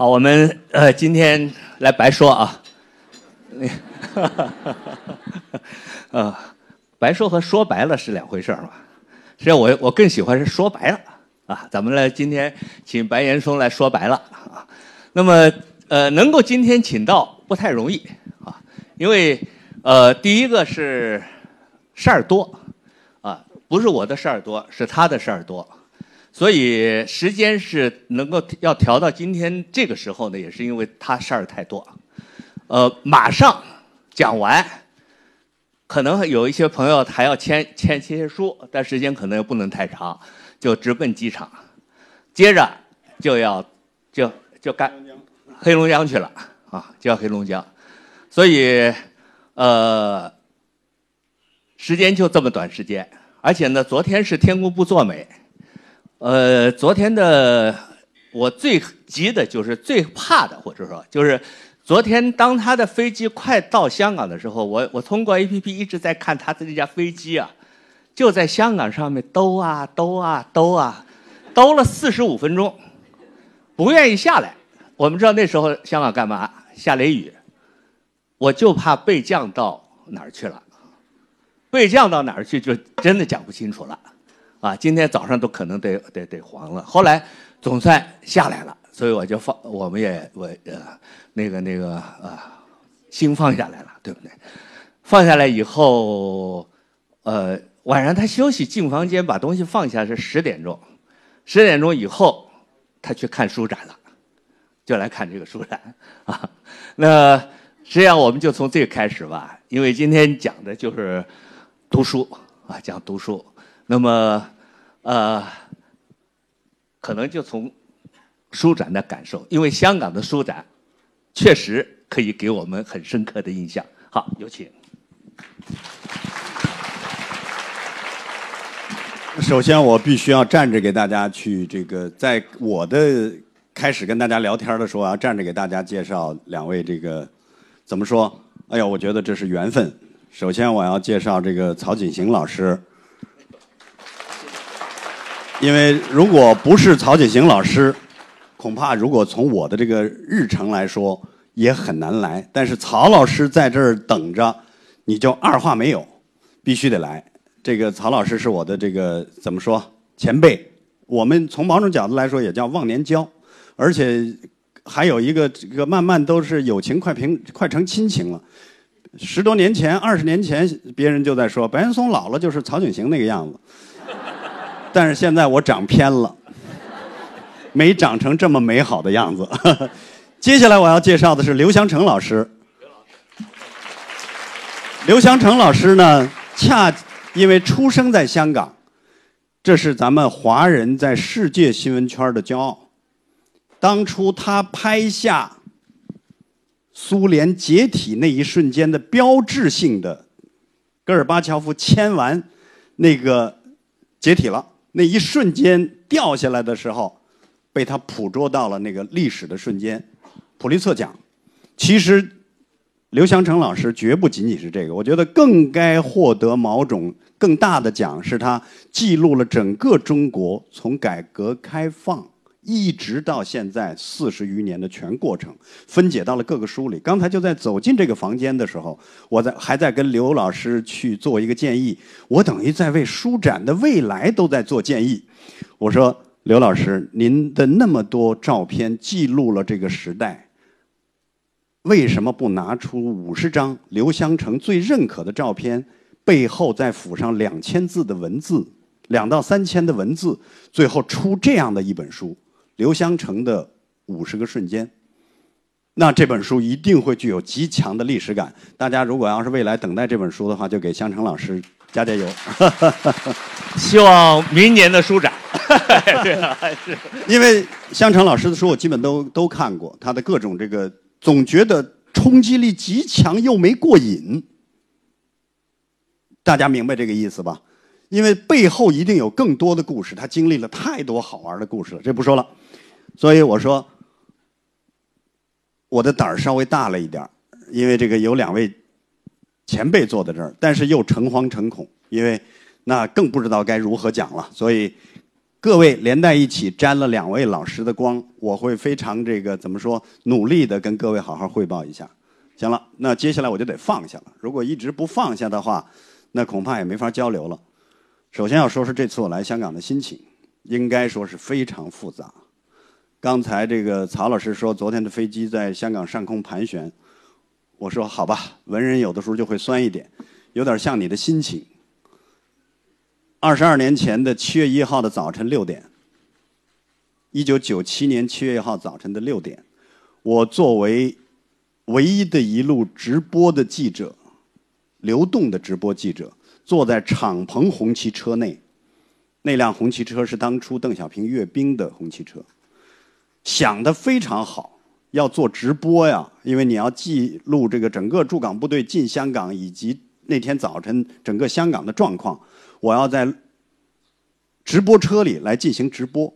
好，我们呃今天来白说啊，呃，白说和说白了是两回事儿嘛。实际上我我更喜欢是说白了啊。咱们来今天请白岩松来说白了啊。那么呃能够今天请到不太容易啊，因为呃第一个是事儿多啊，不是我的事儿多，是他的事儿多。所以时间是能够要调到今天这个时候呢，也是因为他事儿太多。呃，马上讲完，可能有一些朋友还要签签签些书，但时间可能又不能太长，就直奔机场。接着就要就就干黑龙江去了啊，就要黑龙江。所以呃，时间就这么短时间，而且呢，昨天是天公不作美。呃，昨天的我最急的就是最怕的，或者说就是昨天当他的飞机快到香港的时候，我我通过 A P P 一直在看他的这架飞机啊，就在香港上面兜啊兜啊兜啊，兜了四十五分钟，不愿意下来。我们知道那时候香港干嘛？下雷雨，我就怕被降到哪儿去了，被降到哪儿去就真的讲不清楚了。啊，今天早上都可能得得得黄了。后来总算下来了，所以我就放，我们也我呃那个那个啊，心放下来了，对不对？放下来以后，呃，晚上他休息进房间把东西放下是十点钟，十点钟以后他去看书展了，就来看这个书展啊。那实际上我们就从这个开始吧，因为今天讲的就是读书啊，讲读书。那么，呃，可能就从书展的感受，因为香港的书展确实可以给我们很深刻的印象。好，有请。首先，我必须要站着给大家去这个，在我的开始跟大家聊天的时候，我要站着给大家介绍两位这个怎么说？哎呀，我觉得这是缘分。首先，我要介绍这个曹锦行老师。因为如果不是曹锦行老师，恐怕如果从我的这个日程来说，也很难来。但是曹老师在这儿等着，你就二话没有，必须得来。这个曹老师是我的这个怎么说前辈？我们从某种角度来说也叫忘年交，而且还有一个这个慢慢都是友情快平快成亲情了。十多年前、二十年前，别人就在说白岩松老了就是曹景行那个样子。但是现在我长偏了，没长成这么美好的样子。接下来我要介绍的是刘翔成老师。刘翔成老师呢，恰因为出生在香港，这是咱们华人在世界新闻圈的骄傲。当初他拍下苏联解体那一瞬间的标志性的戈尔巴乔夫签完那个解体了。那一瞬间掉下来的时候，被他捕捉到了那个历史的瞬间，普利策奖。其实，刘祥成老师绝不仅仅是这个，我觉得更该获得某种更大的奖，是他记录了整个中国从改革开放。一直到现在四十余年的全过程，分解到了各个书里。刚才就在走进这个房间的时候，我在还在跟刘老师去做一个建议。我等于在为书展的未来都在做建议。我说刘老师，您的那么多照片记录了这个时代，为什么不拿出五十张刘湘成最认可的照片，背后再附上两千字的文字，两到三千的文字，最后出这样的一本书？刘湘成的五十个瞬间，那这本书一定会具有极强的历史感。大家如果要是未来等待这本书的话，就给湘成老师加加油。希望明年的书展。对啊，是。因为湘成老师的书我基本都都看过，他的各种这个总觉得冲击力极强又没过瘾。大家明白这个意思吧？因为背后一定有更多的故事，他经历了太多好玩的故事了，这不说了。所以我说，我的胆儿稍微大了一点儿因为这个有两位前辈坐在这儿，但是又诚惶诚恐，因为那更不知道该如何讲了。所以各位连带一起沾了两位老师的光，我会非常这个怎么说努力的跟各位好好汇报一下。行了，那接下来我就得放下了。如果一直不放下的话，那恐怕也没法交流了。首先要说说这次我来香港的心情，应该说是非常复杂。刚才这个曹老师说昨天的飞机在香港上空盘旋，我说好吧，文人有的时候就会酸一点，有点像你的心情。二十二年前的七月一号的早晨六点，一九九七年七月一号早晨的六点，我作为唯一的一路直播的记者，流动的直播记者，坐在敞篷红旗车内，那辆红旗车是当初邓小平阅兵的红旗车，想的非常好，要做直播呀，因为你要记录这个整个驻港部队进香港以及那天早晨整个香港的状况。我要在直播车里来进行直播，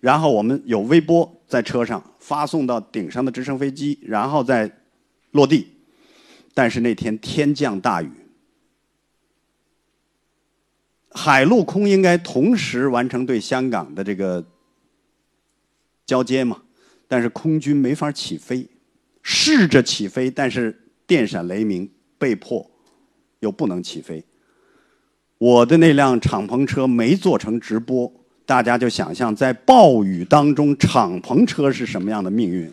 然后我们有微波在车上发送到顶上的直升飞机，然后再落地。但是那天天降大雨，海陆空应该同时完成对香港的这个交接嘛？但是空军没法起飞，试着起飞，但是电闪雷鸣，被迫又不能起飞。我的那辆敞篷车没做成直播，大家就想象在暴雨当中敞篷车是什么样的命运。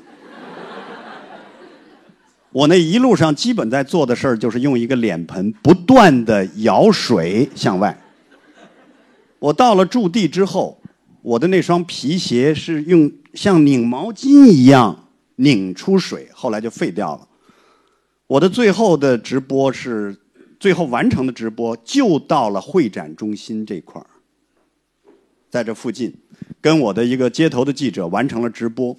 我那一路上基本在做的事儿就是用一个脸盆不断的舀水向外。我到了驻地之后，我的那双皮鞋是用像拧毛巾一样拧出水，后来就废掉了。我的最后的直播是。最后完成的直播就到了会展中心这块儿，在这附近，跟我的一个街头的记者完成了直播，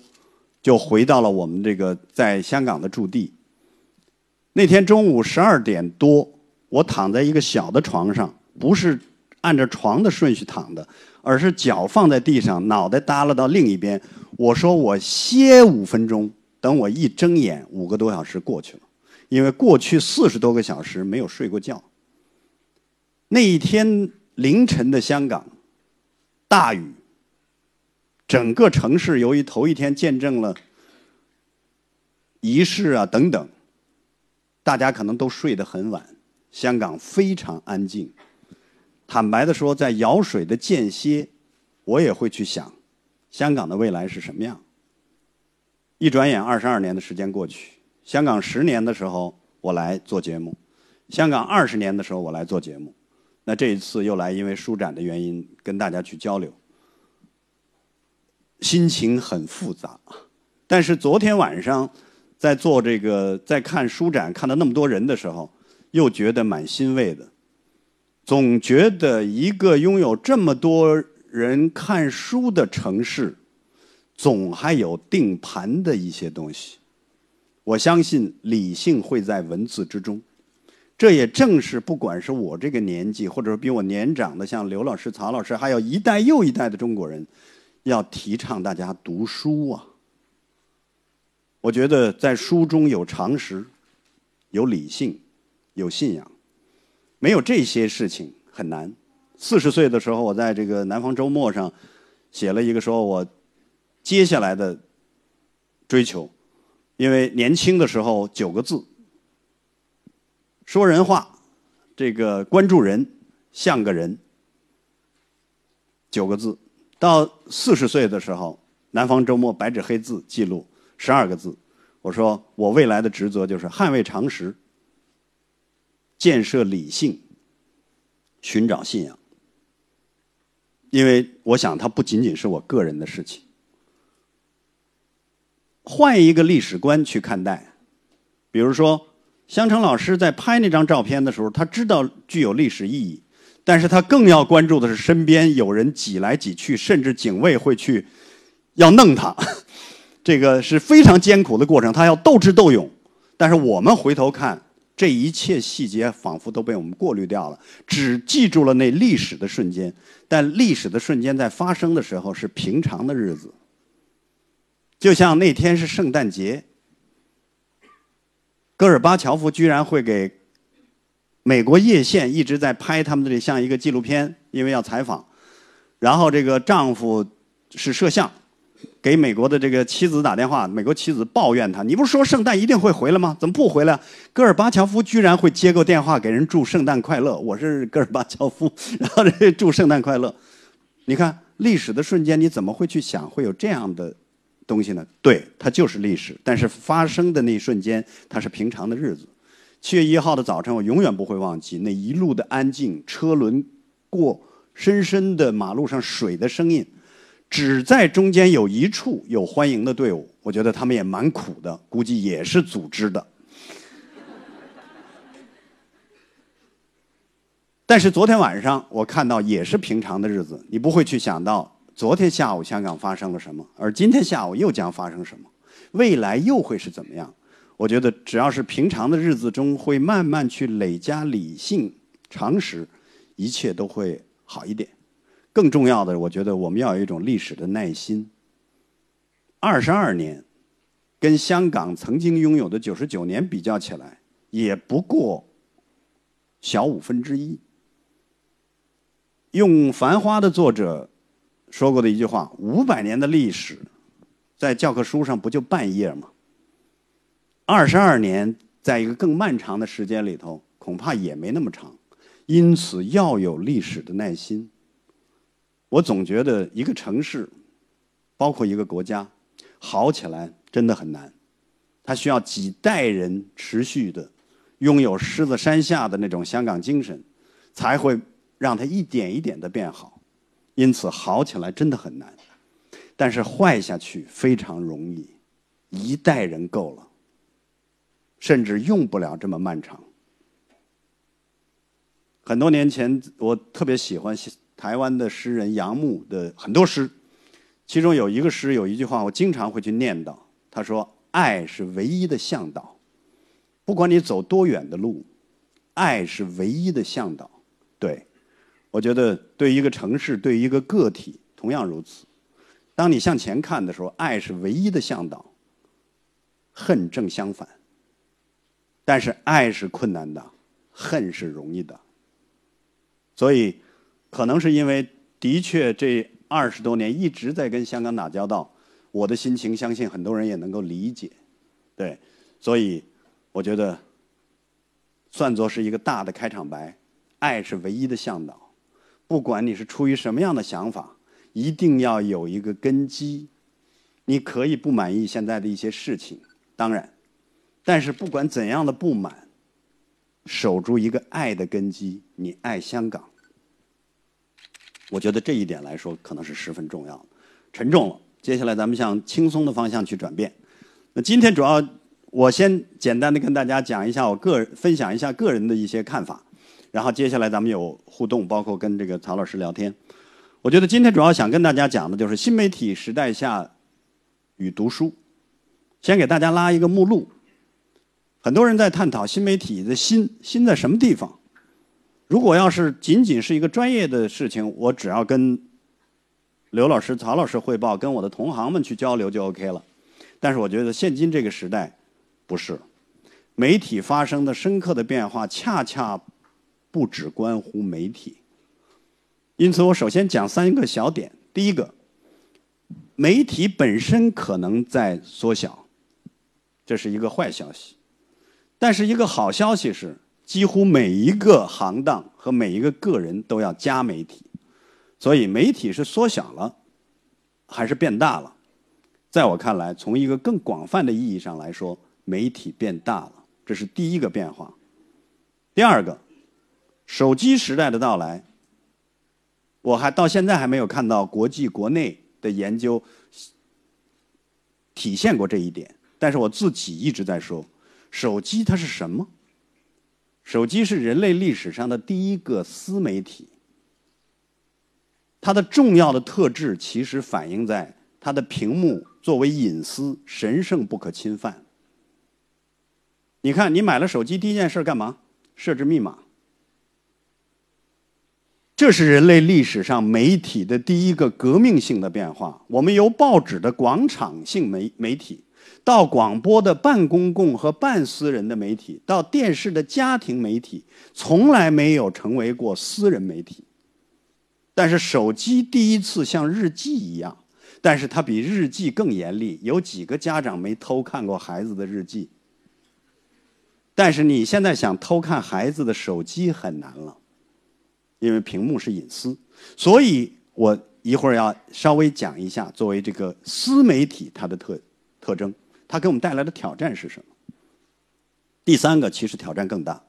就回到了我们这个在香港的驻地。那天中午十二点多，我躺在一个小的床上，不是按照床的顺序躺的，而是脚放在地上，脑袋耷拉到另一边。我说我歇五分钟，等我一睁眼，五个多小时过去了。因为过去四十多个小时没有睡过觉。那一天凌晨的香港，大雨，整个城市由于头一天见证了仪式啊等等，大家可能都睡得很晚。香港非常安静。坦白的说，在舀水的间歇，我也会去想，香港的未来是什么样。一转眼，二十二年的时间过去。香港十年的时候，我来做节目；香港二十年的时候，我来做节目。那这一次又来，因为书展的原因，跟大家去交流，心情很复杂。但是昨天晚上在做这个，在看书展，看到那么多人的时候，又觉得蛮欣慰的。总觉得一个拥有这么多人看书的城市，总还有定盘的一些东西。我相信理性会在文字之中，这也正是不管是我这个年纪，或者说比我年长的，像刘老师、曹老师，还有一代又一代的中国人，要提倡大家读书啊。我觉得在书中有常识，有理性，有信仰，没有这些事情很难。四十岁的时候，我在这个南方周末上写了一个说我接下来的追求。因为年轻的时候九个字，说人话，这个关注人，像个人，九个字。到四十岁的时候，南方周末白纸黑字记录十二个字。我说我未来的职责就是捍卫常识，建设理性，寻找信仰。因为我想，它不仅仅是我个人的事情。换一个历史观去看待，比如说，香橙老师在拍那张照片的时候，他知道具有历史意义，但是他更要关注的是身边有人挤来挤去，甚至警卫会去要弄他，这个是非常艰苦的过程，他要斗智斗勇。但是我们回头看，这一切细节仿佛都被我们过滤掉了，只记住了那历史的瞬间。但历史的瞬间在发生的时候是平常的日子。就像那天是圣诞节，戈尔巴乔夫居然会给美国叶线一直在拍他们的这像一个纪录片，因为要采访。然后这个丈夫是摄像，给美国的这个妻子打电话，美国妻子抱怨他：“你不是说圣诞一定会回来吗？怎么不回来？”戈尔巴乔夫居然会接个电话给人祝圣诞快乐，我是戈尔巴乔夫，然后这祝圣诞快乐。你看历史的瞬间，你怎么会去想会有这样的东西呢？对，它就是历史，但是发生的那一瞬间，它是平常的日子。七月一号的早晨，我永远不会忘记那一路的安静，车轮过深深的马路上水的声音，只在中间有一处有欢迎的队伍。我觉得他们也蛮苦的，估计也是组织的。但是昨天晚上我看到也是平常的日子，你不会去想到昨天下午香港发生了什么，而今天下午又将发生什么，未来又会是怎么样？我觉得只要是平常的日子中，会慢慢去累加理性常识，一切都会好一点。更重要的，我觉得我们要有一种历史的耐心。二十二年，跟香港曾经拥有的九十九年比较起来，也不过小五分之一。用《繁花》的作者说过的一句话：“五百年的历史，在教科书上不就半页吗？”二十二年，在一个更漫长的时间里头，恐怕也没那么长。因此，要有历史的耐心。我总觉得，一个城市，包括一个国家，好起来真的很难。它需要几代人持续的拥有狮子山下的那种香港精神，才会让它一点一点的变好。因此，好起来真的很难。但是，坏下去非常容易，一代人够了。甚至用不了这么漫长。很多年前，我特别喜欢台湾的诗人杨牧的很多诗，其中有一个诗有一句话，我经常会去念叨。他说：“爱是唯一的向导，不管你走多远的路，爱是唯一的向导。”对，我觉得对一个城市，对一个个体，同样如此。当你向前看的时候，爱是唯一的向导，恨正相反。但是爱是困难的，恨是容易的。所以，可能是因为的确这二十多年一直在跟香港打交道，我的心情相信很多人也能够理解。对，所以我觉得算作是一个大的开场白。爱是唯一的向导，不管你是出于什么样的想法，一定要有一个根基。你可以不满意现在的一些事情，当然。但是不管怎样的不满，守住一个爱的根基，你爱香港，我觉得这一点来说可能是十分重要的。沉重了，接下来咱们向轻松的方向去转变。那今天主要我先简单的跟大家讲一下我个人分享一下个人的一些看法，然后接下来咱们有互动，包括跟这个曹老师聊天。我觉得今天主要想跟大家讲的就是新媒体时代下与读书。先给大家拉一个目录。很多人在探讨新媒体的新新在什么地方？如果要是仅仅是一个专业的事情，我只要跟刘老师、曹老师汇报，跟我的同行们去交流就 OK 了。但是我觉得现今这个时代不是，媒体发生的深刻的变化，恰恰不只关乎媒体。因此，我首先讲三个小点。第一个，媒体本身可能在缩小，这是一个坏消息。但是一个好消息是，几乎每一个行当和每一个个人都要加媒体，所以媒体是缩小了，还是变大了？在我看来，从一个更广泛的意义上来说，媒体变大了，这是第一个变化。第二个，手机时代的到来，我还到现在还没有看到国际国内的研究体现过这一点，但是我自己一直在说。手机它是什么？手机是人类历史上的第一个私媒体。它的重要的特质其实反映在它的屏幕作为隐私神圣不可侵犯。你看，你买了手机第一件事干嘛？设置密码。这是人类历史上媒体的第一个革命性的变化。我们由报纸的广场性媒媒体。到广播的半公共和半私人的媒体，到电视的家庭媒体，从来没有成为过私人媒体。但是手机第一次像日记一样，但是它比日记更严厉。有几个家长没偷看过孩子的日记？但是你现在想偷看孩子的手机很难了，因为屏幕是隐私。所以我一会儿要稍微讲一下，作为这个私媒体它的特特征，它给我们带来的挑战是什么？第三个其实挑战更大。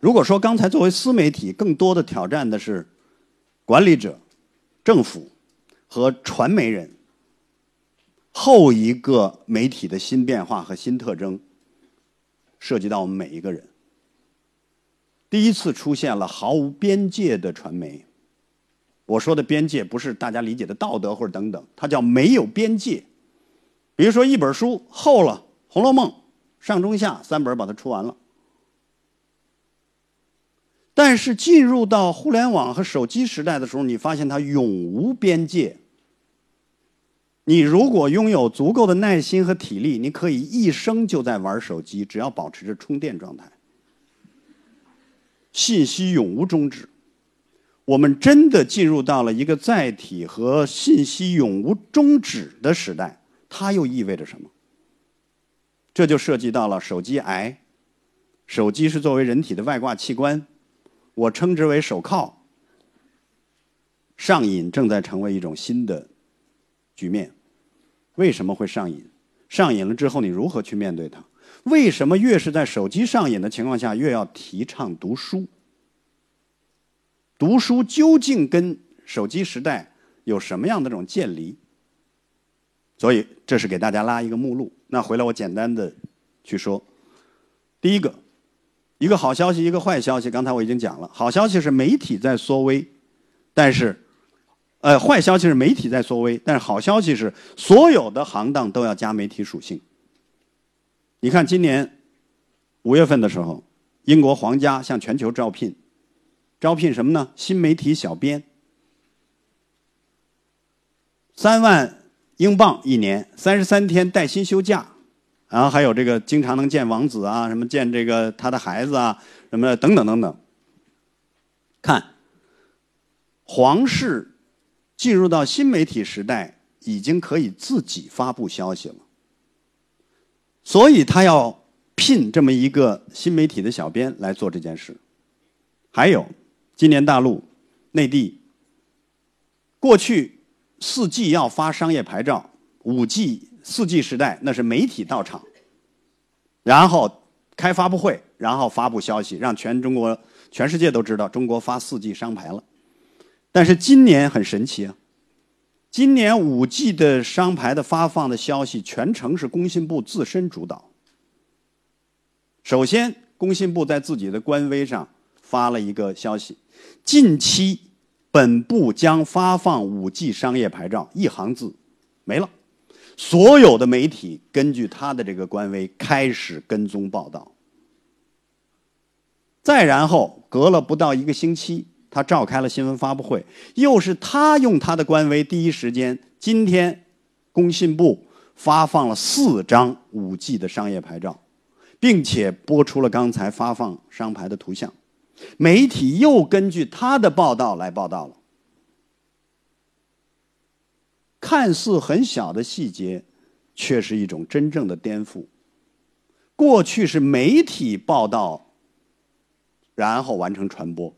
如果说刚才作为私媒体，更多的挑战的是。管理者、政府和传媒人，后一个媒体的新变化和新特征，涉及到我们每一个人。第一次出现了毫无边界的传媒。我说的边界不是大家理解的道德或者等等，它叫没有边界。比如说一本书厚了，《红楼梦》上中下三本把它出完了。但是进入到互联网和手机时代的时候，你发现它永无边界。你如果拥有足够的耐心和体力，你可以一生就在玩手机，只要保持着充电状态。信息永无终止。我们真的进入到了一个载体和信息永无终止的时代，它又意味着什么？这就涉及到了手机癌。手机是作为人体的外挂器官。我称之为手铐，上瘾正在成为一种新的局面。为什么会上瘾？上瘾了之后，你如何去面对它？为什么越是在手机上瘾的情况下，越要提倡读书？读书究竟跟手机时代有什么样的这种渐离？所以，这是给大家拉一个目录。那回来我简单的去说，第一个。一个好消息，一个坏消息。刚才我已经讲了，好消息是媒体在缩微，但是，呃，坏消息是媒体在缩微，但是好消息是所有的行当都要加媒体属性。你看，今年五月份的时候，英国皇家向全球招聘，招聘什么呢？新媒体小编，三万英镑一年，三十三天带薪休假。然后还有这个经常能见王子啊，什么见这个他的孩子啊，什么等等等等。看，皇室进入到新媒体时代，已经可以自己发布消息了，所以他要聘这么一个新媒体的小编来做这件事。还有，今年大陆、内地，过去四 G 要发商业牌照，五 G。四 G 时代，那是媒体到场，然后开发布会，然后发布消息，让全中国、全世界都知道中国发四 G 商牌了。但是今年很神奇啊，今年五 G 的商牌的发放的消息全程是工信部自身主导。首先，工信部在自己的官微上发了一个消息：近期本部将发放五 G 商业牌照，一行字没了。所有的媒体根据他的这个官微开始跟踪报道，再然后隔了不到一个星期，他召开了新闻发布会，又是他用他的官微第一时间，今天工信部发放了四张五 G 的商业牌照，并且播出了刚才发放商牌的图像，媒体又根据他的报道来报道了。看似很小的细节，却是一种真正的颠覆。过去是媒体报道，然后完成传播；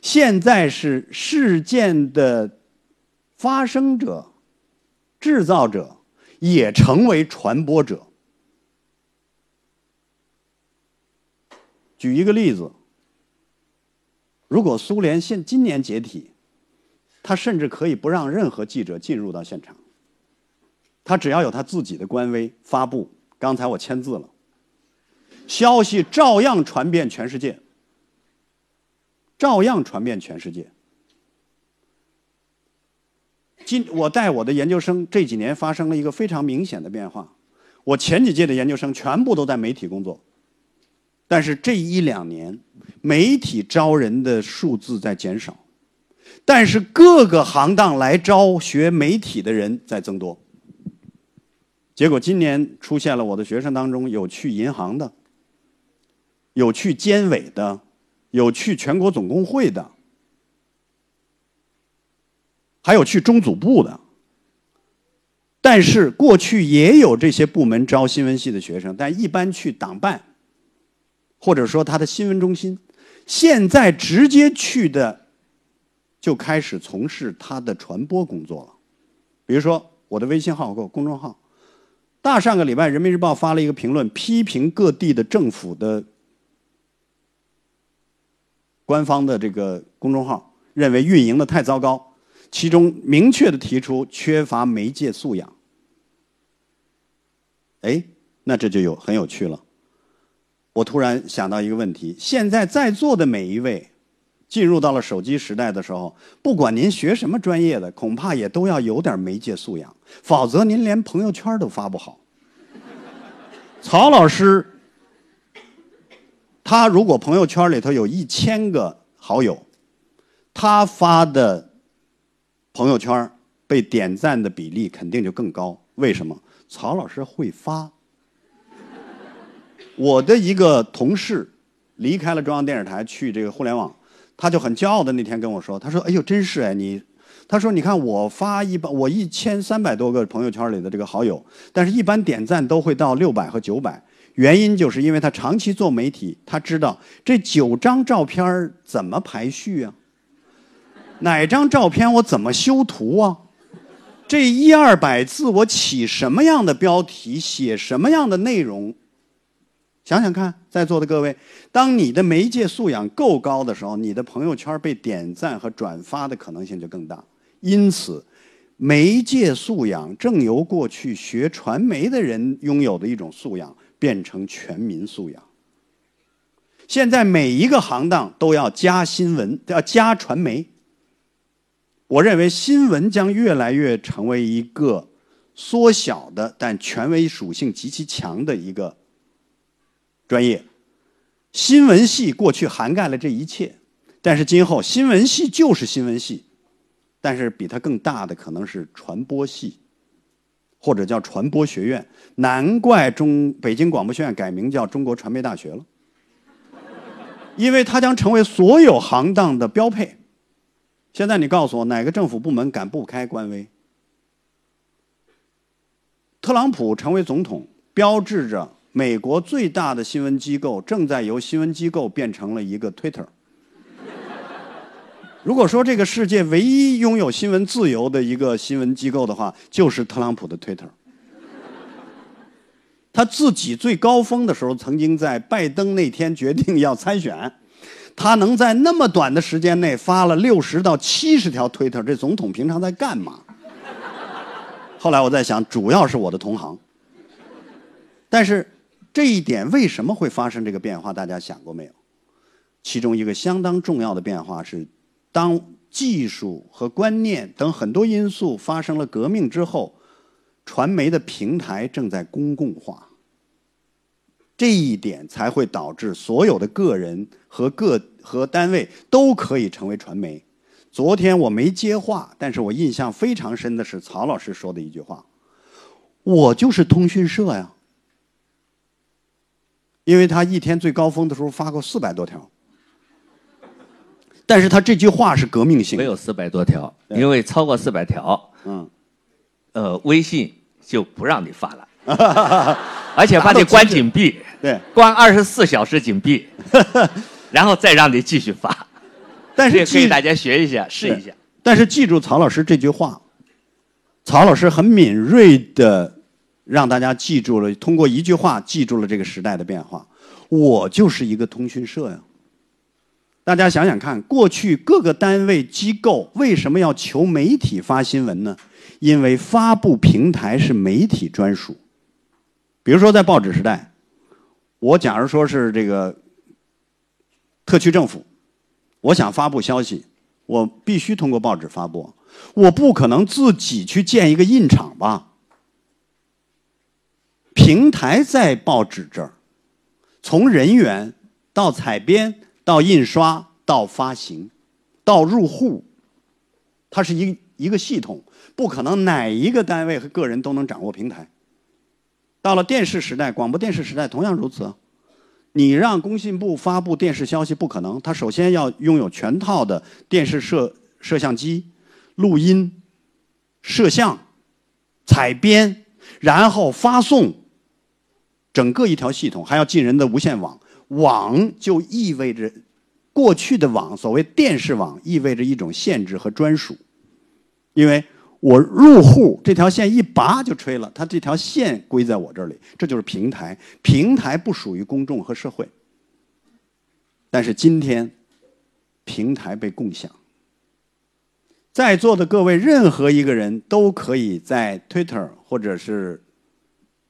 现在是事件的发生者、制造者也成为传播者。举一个例子：如果苏联现今年解体。他甚至可以不让任何记者进入到现场，他只要有他自己的官微发布。刚才我签字了，消息照样传遍全世界，照样传遍全世界。今我带我的研究生这几年发生了一个非常明显的变化，我前几届的研究生全部都在媒体工作，但是这一两年，媒体招人的数字在减少。但是各个行当来招学媒体的人在增多，结果今年出现了我的学生当中有去银行的，有去监委的，有去全国总工会的，还有去中组部的。但是过去也有这些部门招新闻系的学生，但一般去党办，或者说他的新闻中心。现在直接去的，就开始从事他的传播工作了。比如说我的微信号或公众号，大上个礼拜《人民日报》发了一个评论，批评各地的政府的官方的这个公众号，认为运营的太糟糕。其中明确的提出缺乏媒介素养。哎，那这就有很有趣了。我突然想到一个问题：现在在座的每一位，进入到了手机时代的时候，不管您学什么专业的，恐怕也都要有点媒介素养，否则您连朋友圈都发不好。曹老师，他如果朋友圈里头有一千个好友，他发的。朋友圈被点赞的比例肯定就更高。为什么？曹老师会发。我的一个同事离开了中央电视台，去这个互联网，他就很骄傲的那天跟我说：“他说，哎呦，真是哎，你，他说，你看我发一般，我一千三百多个朋友圈里的这个好友，但是一般点赞都会到六百和九百。原因就是因为他长期做媒体，他知道这九张照片怎么排序啊。”哪张照片我怎么修图啊？这一二百字我起什么样的标题，写什么样的内容？想想看，在座的各位，当你的媒介素养够高的时候，你的朋友圈被点赞和转发的可能性就更大。因此，媒介素养正由过去学传媒的人拥有的一种素养，变成全民素养。现在每一个行当都要加新闻，要加传媒。我认为新闻将越来越成为一个缩小的但权威属性极其强的一个专业。新闻系过去涵盖了这一切，但是今后新闻系就是新闻系，但是比它更大的可能是传播系，或者叫传播学院。难怪中北京广播学院改名叫中国传媒大学了，因为它将成为所有行当的标配。现在你告诉我，哪个政府部门敢不开官微？特朗普成为总统，标志着美国最大的新闻机构正在由新闻机构变成了一个 Twitter。如果说这个世界唯一拥有新闻自由的一个新闻机构的话，就是特朗普的 Twitter。他自己最高峰的时候，曾经在拜登那天决定要参选。他能在那么短的时间内发了六十到七十条推特，这总统平常在干嘛？后来我在想，主要是我的同行。但是这一点为什么会发生这个变化？大家想过没有？其中一个相当重要的变化是，当技术和观念等很多因素发生了革命之后，传媒的平台正在公共化。这一点才会导致所有的个人和个和单位都可以成为传媒。昨天我没接话，但是我印象非常深的是曹老师说的一句话：“我就是通讯社呀。”因为他一天最高峰的时候发过四百多条，但是他这句话是革命性。没有四百多条，因为超过四百条，嗯，呃，微信就不让你发了。而且把你关紧闭，对，关二十四小时紧闭，然后再让你继续发。但是可以大家学一下，试一下。但是记住曹老师这句话，曹老师很敏锐的让大家记住了，通过一句话记住了这个时代的变化。我就是一个通讯社呀。大家想想看，过去各个单位机构为什么要求媒体发新闻呢？因为发布平台是媒体专属。比如说，在报纸时代，我假如说是这个特区政府，我想发布消息，我必须通过报纸发布，我不可能自己去建一个印厂吧？平台在报纸这儿，从人员到采编到印刷到发行到入户，它是一一个系统，不可能哪一个单位和个人都能掌握平台。到了电视时代，广播电视时代同样如此。你让工信部发布电视消息不可能，它首先要拥有全套的电视摄摄像机、录音、摄像、采编，然后发送，整个一条系统还要进人的无线网。网就意味着过去的网，所谓电视网，意味着一种限制和专属，因为我入户这条线一拔就吹了，它这条线归在我这里，这就是平台。平台不属于公众和社会，但是今天平台被共享。在座的各位，任何一个人都可以在 Twitter 或者是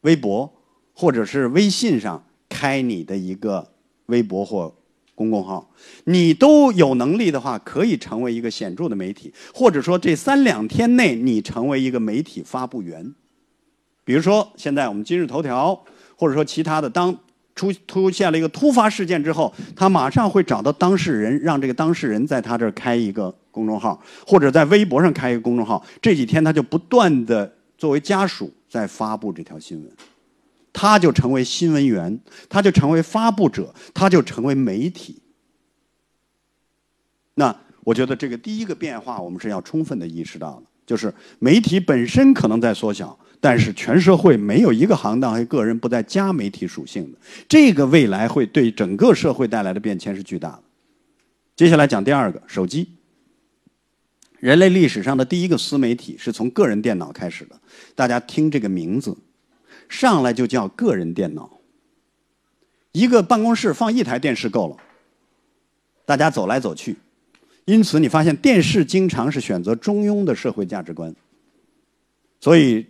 微博或者是微信上开你的一个微博或公共号，你都有能力的话，可以成为一个显著的媒体，或者说这三两天内你成为一个媒体发布员。比如说，现在我们今日头条，或者说其他的，当出出现了一个突发事件之后，他马上会找到当事人，让这个当事人在他这儿开一个。公众号或者在微博上开一个公众号，这几天他就不断的作为家属在发布这条新闻，他就成为新闻员，他就成为发布者，他就成为媒体。那我觉得这个第一个变化，我们是要充分的意识到的，就是媒体本身可能在缩小，但是全社会没有一个行当和个人不再加媒体属性的，这个未来会对整个社会带来的变迁是巨大的。接下来讲第二个，手机。人类历史上的第一个私媒体是从个人电脑开始的。大家听这个名字，上来就叫个人电脑。一个办公室放一台电视够了，大家走来走去。因此，你发现电视经常是选择中庸的社会价值观。所以，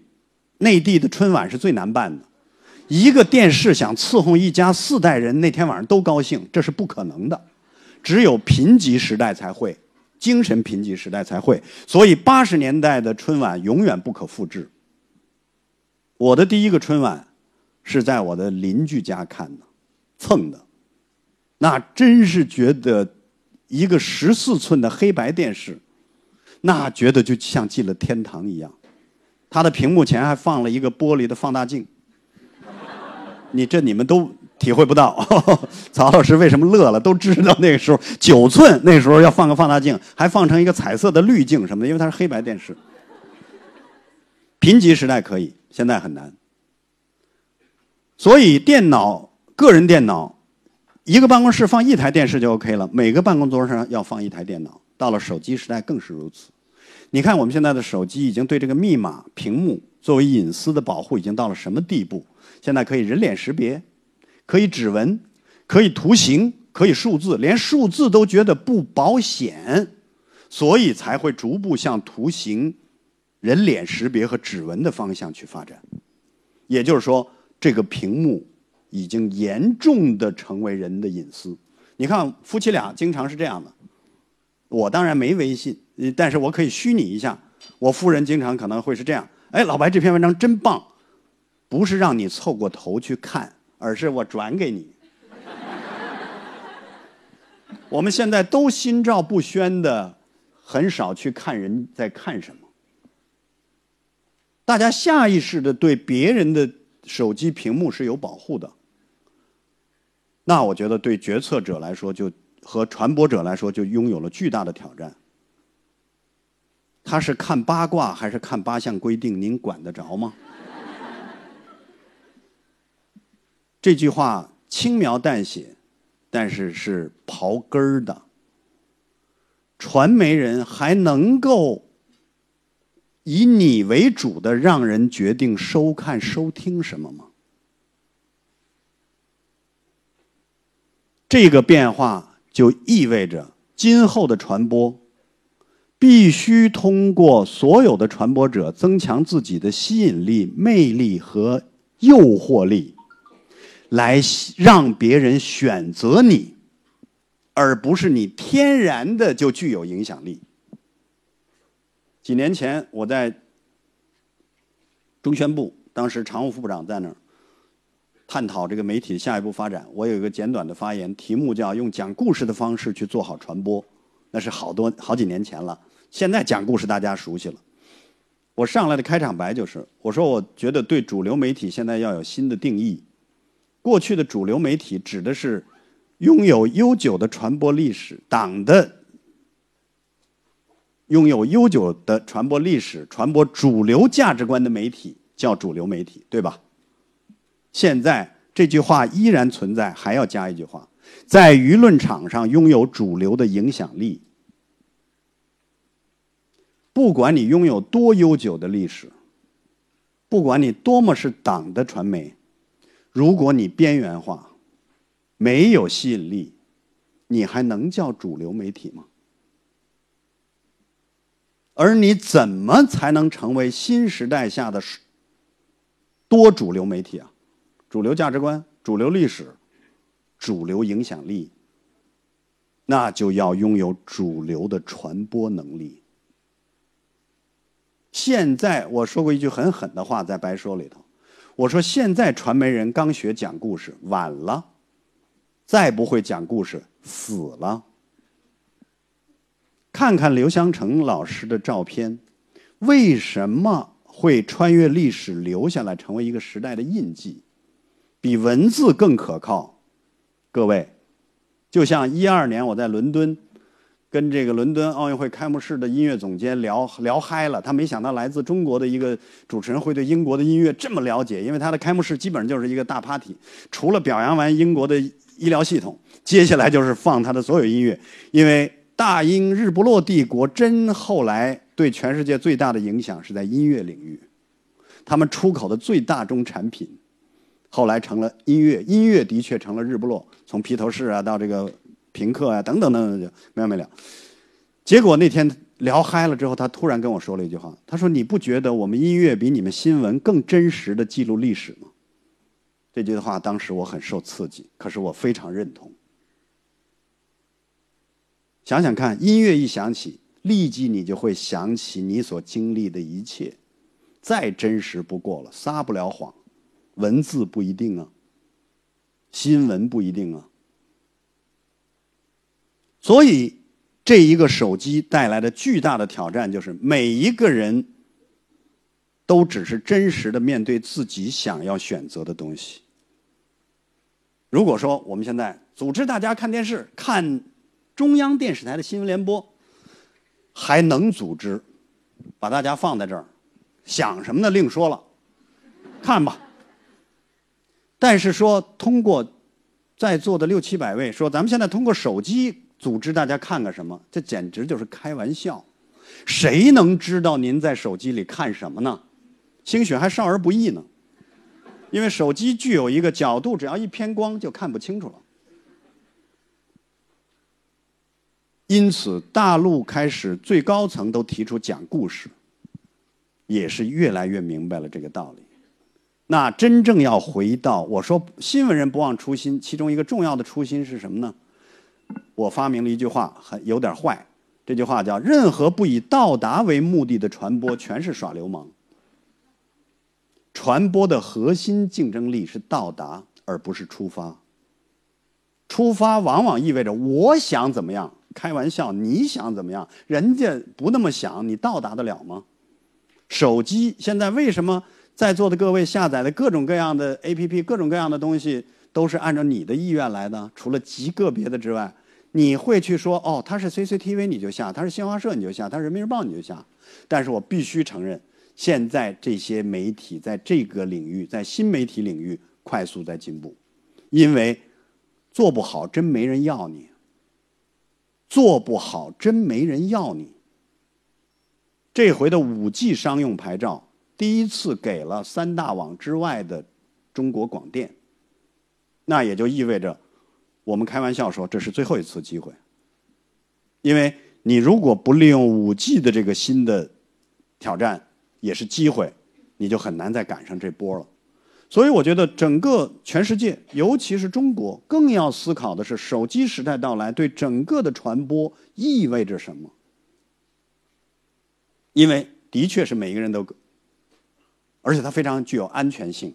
内地的春晚是最难办的。一个电视想伺候一家四代人那天晚上都高兴，这是不可能的。只有贫瘠时代才会。精神贫瘠时代才会，所以八十年代的春晚永远不可复制。我的第一个春晚是在我的邻居家看的，蹭的，那真是觉得一个十四寸的黑白电视，那觉得就像进了天堂一样。他的屏幕前还放了一个玻璃的放大镜，你这你们都。体会不到，曹老师为什么乐了？都知道那个时候九寸，那时候要放个放大镜，还放成一个彩色的滤镜什么的，因为它是黑白电视。贫瘠时代可以，现在很难。所以电脑，个人电脑，一个办公室放一台电视就 OK 了，每个办公桌上要放一台电脑。到了手机时代更是如此。你看我们现在的手机已经对这个密码、屏幕作为隐私的保护已经到了什么地步？现在可以人脸识别。可以指纹，可以图形，可以数字，连数字都觉得不保险，所以才会逐步向图形、人脸识别和指纹的方向去发展。也就是说，这个屏幕已经严重的成为人的隐私。你看，夫妻俩经常是这样的。我当然没微信，但是我可以虚拟一下。我夫人经常可能会是这样：哎，老白这篇文章真棒，不是让你凑过头去看。而是我转给你。我们现在都心照不宣的，很少去看人在看什么。大家下意识的对别人的手机屏幕是有保护的。那我觉得对决策者来说，就和传播者来说，就拥有了巨大的挑战。他是看八卦还是看八项规定？您管得着吗？这句话轻描淡写，但是是刨根儿的。传媒人还能够以你为主的让人决定收看收听什么吗？这个变化就意味着今后的传播必须通过所有的传播者增强自己的吸引力、魅力和诱惑力。来让别人选择你，而不是你天然的就具有影响力。几年前，我在中宣部，当时常务副部长在那儿探讨这个媒体下一步发展。我有一个简短的发言，题目叫“用讲故事的方式去做好传播”。那是好多好几年前了。现在讲故事大家熟悉了。我上来的开场白就是：我说，我觉得对主流媒体现在要有新的定义。过去的主流媒体指的是拥有悠久的传播历史、党的拥有悠久的传播历史、传播主流价值观的媒体叫主流媒体，对吧？现在这句话依然存在，还要加一句话：在舆论场上拥有主流的影响力。不管你拥有多悠久的历史，不管你多么是党的传媒，如果你边缘化，没有吸引力，你还能叫主流媒体吗？而你怎么才能成为新时代下的多主流媒体啊？主流价值观、主流历史、主流影响力，那就要拥有主流的传播能力。现在我说过一句很狠的话，在白说里头，我说现在传媒人刚学讲故事，晚了，再不会讲故事，死了。看看刘湘成老师的照片，为什么会穿越历史留下来，成为一个时代的印记？比文字更可靠。各位，就像一二年我在伦敦。跟这个伦敦奥运会开幕式的音乐总监聊聊嗨了，他没想到来自中国的一个主持人会对英国的音乐这么了解，因为他的开幕式基本上就是一个大 party，除了表扬完英国的医疗系统，接下来就是放他的所有音乐。因为大英日不落帝国真后来对全世界最大的影响是在音乐领域，他们出口的最大宗产品，后来成了音乐，音乐的确成了日不落，从披头士啊到这个。平克啊，等等等等，就没完没了。结果那天聊嗨了之后，他突然跟我说了一句话：“他说你不觉得我们音乐比你们新闻更真实的记录历史吗？”这句话当时我很受刺激，可是我非常认同。想想看，音乐一响起，立即你就会想起你所经历的一切，再真实不过了，撒不了谎。文字不一定啊，新闻不一定啊。所以，这一个手机带来的巨大的挑战，就是每一个人都只是真实的面对自己想要选择的东西。如果说我们现在组织大家看电视，看中央电视台的新闻联播，还能组织把大家放在这儿，想什么呢？另说了，看吧。但是说通过在座的六七百位，说咱们现在通过手机。组织大家看个什么？这简直就是开玩笑！谁能知道您在手机里看什么呢？兴许还少儿不宜呢，因为手机具有一个角度，只要一偏光就看不清楚了。因此，大陆开始最高层都提出讲故事，也是越来越明白了这个道理。那真正要回到我说新闻人不忘初心，其中一个重要的初心是什么呢？我发明了一句话，很有点坏。这句话叫“任何不以到达为目的的传播，全是耍流氓”。传播的核心竞争力是到达，而不是出发。出发往往意味着我想怎么样？开玩笑，你想怎么样？人家不那么想，你到达得了吗？手机现在为什么在座的各位下载的各种各样的 APP，各种各样的东西？都是按照你的意愿来的，除了极个别的之外，你会去说哦，它是 CCTV 你就下，它是新华社你就下，它是人民日报你就下。但是我必须承认，现在这些媒体在这个领域，在新媒体领域快速在进步，因为做不好真没人要你，做不好真没人要你。这回的五 G 商用牌照第一次给了三大网之外的中国广电。那也就意味着，我们开玩笑说这是最后一次机会，因为你如果不利用五 G 的这个新的挑战，也是机会，你就很难再赶上这波了。所以我觉得整个全世界，尤其是中国，更要思考的是手机时代到来对整个的传播意味着什么。因为的确是每一个人都，而且它非常具有安全性。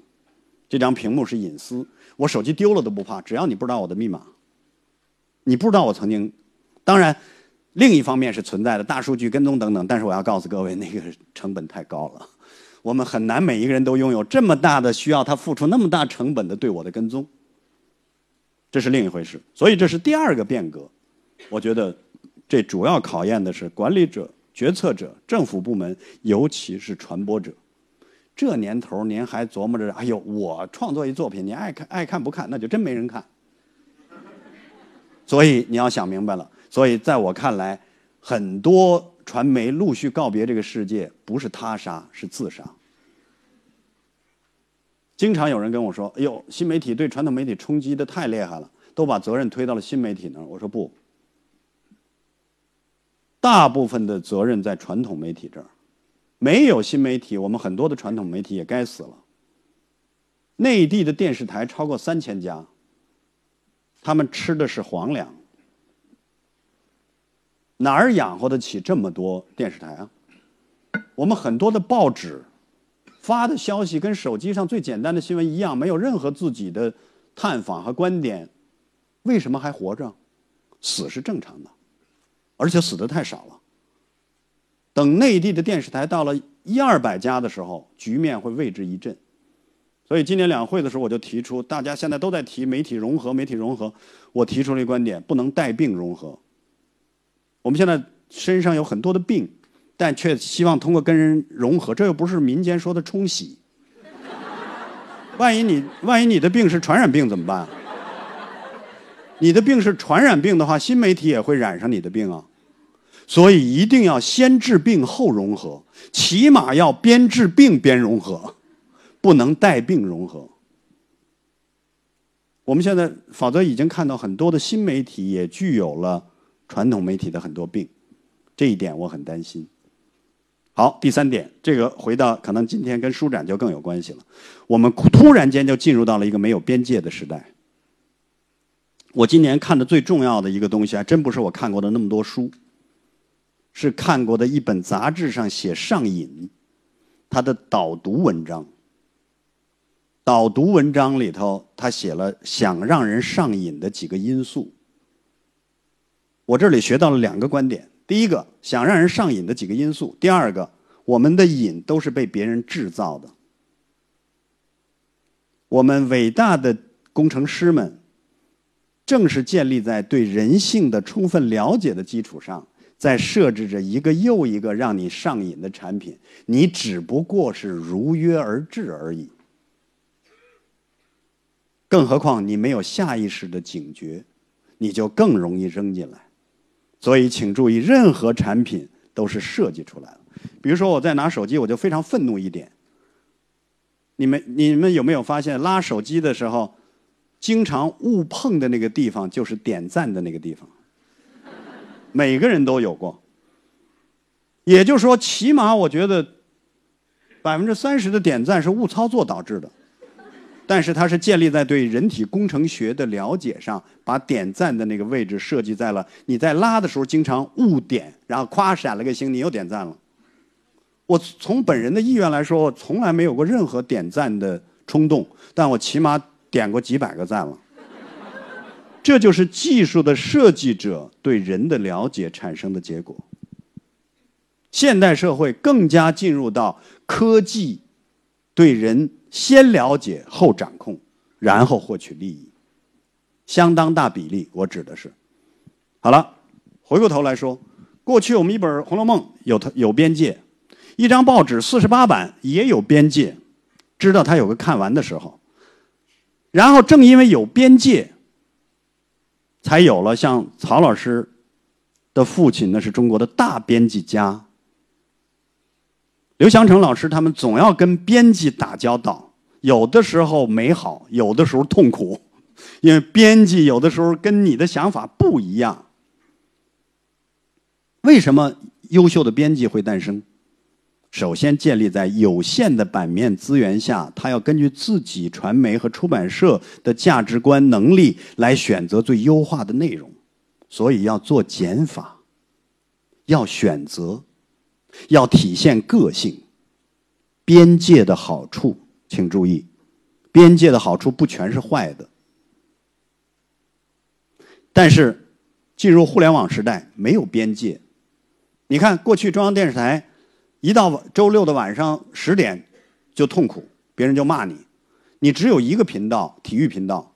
这张屏幕是隐私，我手机丢了都不怕，只要你不知道我的密码，你不知道我曾经。当然，另一方面是存在的大数据跟踪等等，但是我要告诉各位，那个成本太高了，我们很难每一个人都拥有这么大的需要他付出那么大成本的对我的跟踪，这是另一回事。所以这是第二个变革，我觉得这主要考验的是管理者决策者、政府部门，尤其是传播者。这年头，您还琢磨着，哎呦，我创作一作品，你爱看爱看不看，那就真没人看。所以你要想明白了。所以在我看来，很多传媒陆续告别这个世界，不是他杀，是自杀。经常有人跟我说：“哎呦，新媒体对传统媒体冲击的太厉害了，都把责任推到了新媒体那儿。”我说不，大部分的责任在传统媒体这儿。没有新媒体，我们很多的传统媒体也该死了。内地的电视台超过三千家，他们吃的是皇粮，哪儿养活得起这么多电视台啊？我们很多的报纸。发的消息跟手机上最简单的新闻一样，没有任何自己的探访和观点，为什么还活着？死是正常的，而且死的太少了。等内地的电视台到了一二百家的时候，局面会为之一振。所以今年两会的时候，我就提出，大家现在都在提媒体融合，媒体融合，我提出了一个观点，不能带病融合。我们现在身上有很多的病。但却希望通过跟人融合，这又不是民间说的冲洗。万一你万一你的病是传染病怎么办？你的病是传染病的话，新媒体也会染上你的病啊。所以一定要先治病后融合，起码要边治病边融合，不能带病融合。我们现在否则已经看到很多的新媒体也具有了传统媒体的很多病，这一点我很担心。好，第三点，这个回到可能今天跟书展就更有关系了。我们突然间就进入到了一个没有边界的时代。我今年看的最重要的一个东西，还真不是我看过的那么多书，是看过的一本杂志上写上瘾，他的导读文章。导读文章里头，他写了想让人上瘾的几个因素。我这里学到了两个观点。第一个想让人上瘾的几个因素，第二个，我们的瘾都是被别人制造的。我们伟大的工程师们，正是建立在对人性的充分了解的基础上，在设置着一个又一个让你上瘾的产品，你只不过是如约而至而已。更何况你没有下意识的警觉，你就更容易扔进来。所以，请注意，任何产品都是设计出来的。比如说，我在拿手机，我就非常愤怒一点。你们你们有没有发现，拉手机的时候，经常误碰的那个地方就是点赞的那个地方？每个人都有过。也就是说，起码我觉得百分之三十的点赞是误操作导致的。但是它是建立在对人体工程学的了解上，把点赞的那个位置设计在了你在拉的时候经常误点，然后夸闪了个星，你又点赞了。我从本人的意愿来说，我从来没有过任何点赞的冲动，但我起码点过几百个赞了。这就是技术的设计者对人的了解产生的结果。现代社会更加进入到科技对人。先了解后掌控，然后获取利益，相当大比例，我指的是。好了，回过头来说，过去我们一本《红楼梦》有它有边界，一张报纸四十八版也有边界，知道它有个看完的时候。然后正因为有边界，才有了像曹老师的父亲，那是中国的大编辑家。刘翔成老师他们总要跟编辑打交道，有的时候美好，有的时候痛苦，因为编辑有的时候跟你的想法不一样。为什么优秀的编辑会诞生？首先建立在有限的版面资源下，他要根据自己传媒和出版社的价值观、能力来选择最优化的内容，所以要做减法，要选择。要体现个性，边界的好处，请注意，边界的好处不全是坏的。但是，进入互联网时代，没有边界。你看，过去中央电视台一到周六的晚上十点就痛苦，别人就骂你，你只有一个频道，体育频道，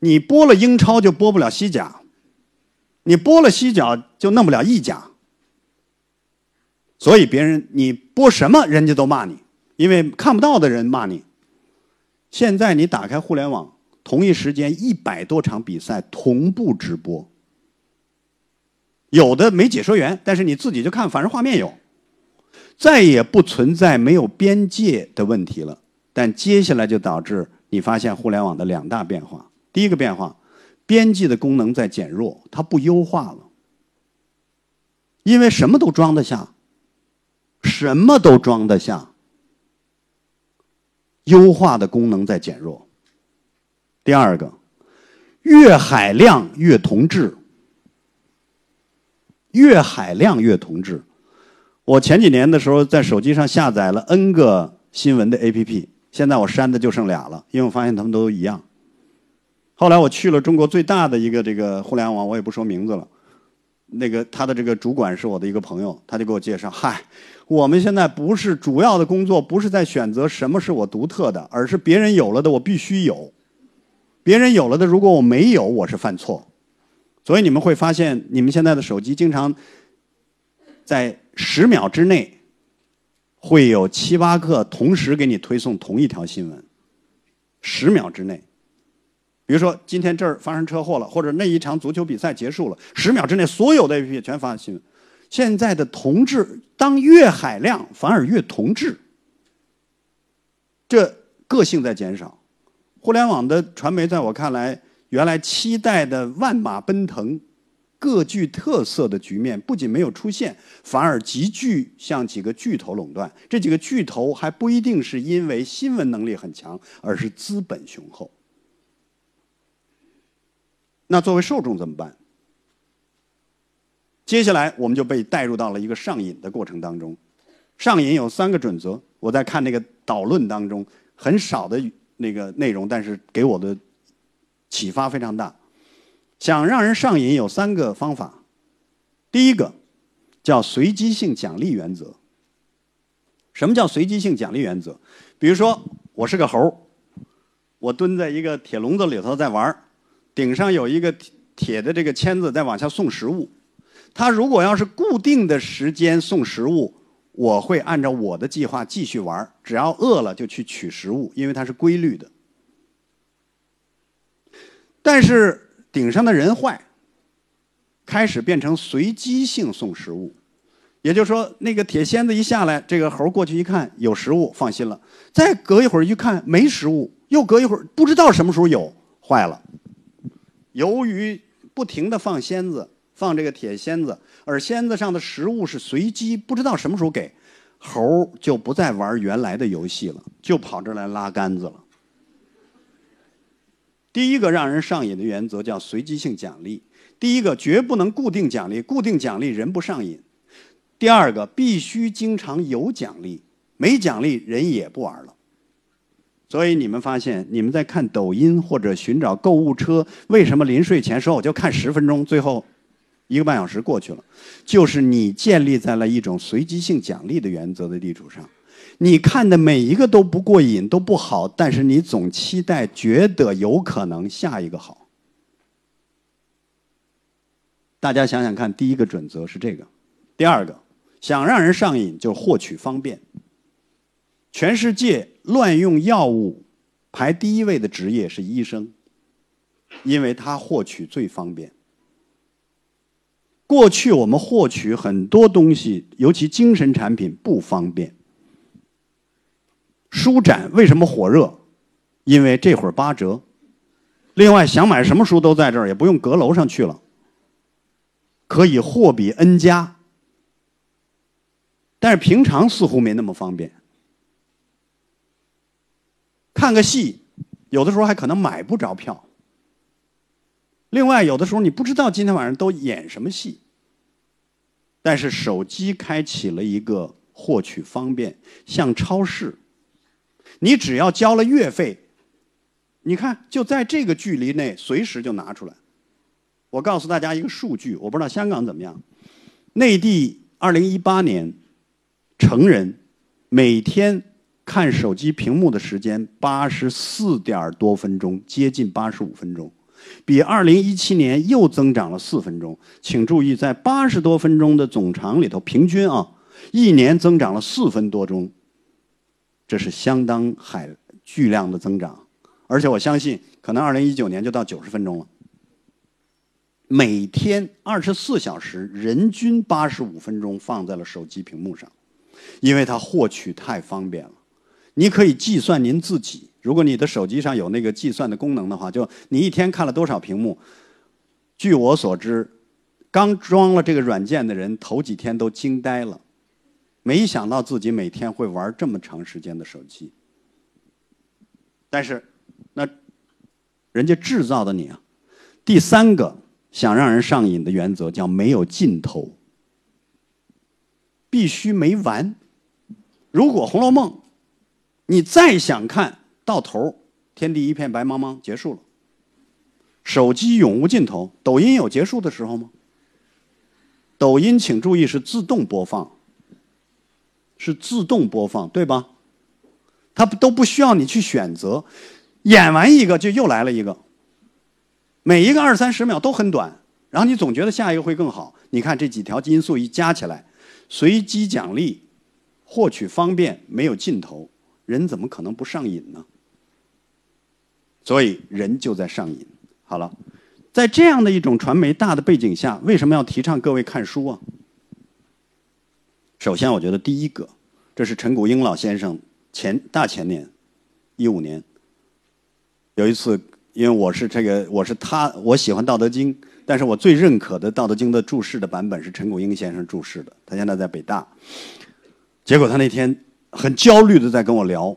你播了英超就播不了西甲，你播了西甲就弄不了意甲。所以别人你播什么，人家都骂你，因为看不到的人骂你。现在你打开互联网，同一时间一百多场比赛同步直播，有的没解说员，但是你自己就看，反正画面有，再也不存在没有边界的问题了。但接下来就导致你发现互联网的两大变化：第一个变化，边际的功能在减弱，它不优化了，因为什么都装得下，什么都装得下。优化的功能在减弱。第二个，越海量越同质，越海量越同质。我前几年的时候在手机上下载了 N 个新闻的 APP，现在我删的就剩俩了，因为我发现他们都一样。后来我去了中国最大的一个这个互联网，我也不说名字了。那个他的这个主管是我的一个朋友，他就给我介绍：嗨，我们现在不是主要的工作，不是在选择什么是我独特的，而是别人有了的我必须有，别人有了的如果我没有，我是犯错。所以你们会发现，你们现在的手机经常在十秒之内会有七八个同时给你推送同一条新闻，十秒之内。比如说，今天这儿发生车祸了，或者那一场足球比赛结束了，十秒之内所有的 APP 全发新闻。现在的同质，当越海量反而越同质，这个性在减少。互联网的传媒在我看来，原来期待的万马奔腾、各具特色的局面不仅没有出现，反而急剧向几个巨头垄断。这几个巨头还不一定是因为新闻能力很强，而是资本雄厚。那作为受众怎么办？接下来我们就被带入到了一个上瘾的过程当中。上瘾有三个准则，我在看那个导论当中很少的那个内容，但是给我的启发非常大。想让人上瘾有三个方法，第一个叫随机性奖励原则。什么叫随机性奖励原则？比如说我是个猴我蹲在一个铁笼子里头在玩儿。顶上有一个铁的这个签子在往下送食物，他如果要是固定的时间送食物，我会按照我的计划继续玩只要饿了就去取食物，因为它是规律的。但是顶上的人坏，开始变成随机性送食物，也就是说，那个铁签子一下来，这个猴过去一看有食物，放心了。再隔一会儿一看没食物，又隔一会儿不知道什么时候有，坏了。由于不停的放仙子，放这个铁仙子，而仙子上的食物是随机，不知道什么时候给，猴就不再玩原来的游戏了，就跑这来拉杆子了。第一个让人上瘾的原则叫随机性奖励，第一个绝不能固定奖励，固定奖励人不上瘾。第二个必须经常有奖励，没奖励人也不玩了。所以你们发现，你们在看抖音或者寻找购物车，为什么临睡前说我就看十分钟，最后一个半小时过去了？就是你建立在了一种随机性奖励的原则的基础上，你看的每一个都不过瘾，都不好，但是你总期待，觉得有可能下一个好。大家想想看，第一个准则是这个，第二个，想让人上瘾就获取方便。全世界乱用药物排第一位的职业是医生，因为他获取最方便。过去我们获取很多东西，尤其精神产品不方便。书展为什么火热？因为这会儿八折。另外，想买什么书都在这儿，也不用阁楼上去了，可以货比 N 家。但是平常似乎没那么方便。看个戏，有的时候还可能买不着票。另外，有的时候你不知道今天晚上都演什么戏。但是手机开启了一个获取方便，像超市，你只要交了月费，你看就在这个距离内，随时就拿出来。我告诉大家一个数据，我不知道香港怎么样。内地二零一八年成人每天。看手机屏幕的时间八十四点多分钟，接近八十五分钟，比二零一七年又增长了四分钟。请注意，在八十多分钟的总长里头，平均啊，一年增长了四分多钟，这是相当海巨量的增长。而且我相信，可能二零一九年就到九十分钟了。每天二十四小时，人均八十五分钟放在了手机屏幕上，因为它获取太方便了。你可以计算您自己，如果你的手机上有那个计算的功能的话，就你一天看了多少屏幕。据我所知，刚装了这个软件的人头几天都惊呆了，没想到自己每天会玩这么长时间的手机。但是，那人家制造的你啊，第三个想让人上瘾的原则叫没有尽头，必须没完。如果《红楼梦》。你再想看到头，天地一片白茫茫，结束了。手机永无尽头，抖音有结束的时候吗？抖音请注意是自动播放，是自动播放，对吧？它都不需要你去选择，演完一个就又来了一个，每一个二三十秒都很短，然后你总觉得下一个会更好。你看这几条因素一加起来，随机奖励，获取方便，没有尽头。人怎么可能不上瘾呢？所以人就在上瘾。好了，在这样的一种传媒大的背景下，为什么要提倡各位看书啊？首先，我觉得第一个，这是陈谷英老先生前大前年，一五年，有一次，因为我是这个，我是他，我喜欢《道德经》，但是我最认可的《道德经》的注释的版本是陈谷英先生注释的，他现在在北大。结果他那天。很焦虑的在跟我聊，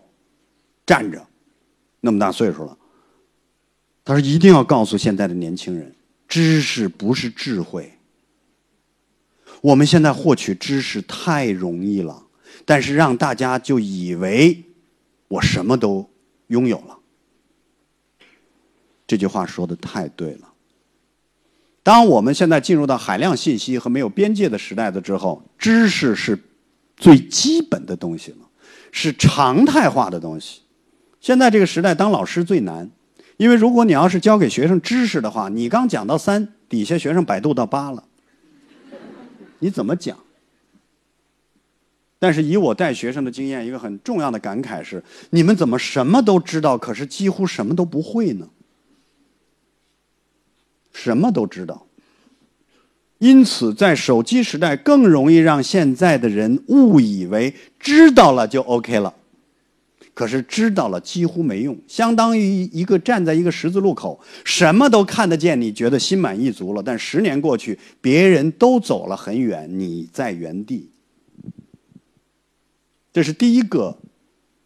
站着，那么大岁数了。他说：“一定要告诉现在的年轻人，知识不是智慧。我们现在获取知识太容易了，但是让大家就以为我什么都拥有了。”这句话说的太对了。当我们现在进入到海量信息和没有边界的时代的之后，知识是。最基本的东西了，是常态化的东西。现在这个时代，当老师最难，因为如果你要是教给学生知识的话，你刚讲到三，底下学生百度到八了，你怎么讲？但是以我带学生的经验，一个很重要的感慨是：你们怎么什么都知道，可是几乎什么都不会呢？什么都知道。因此，在手机时代，更容易让现在的人误以为知道了就 OK 了。可是知道了几乎没用，相当于一个站在一个十字路口，什么都看得见，你觉得心满意足了。但十年过去，别人都走了很远，你在原地。这是第一个，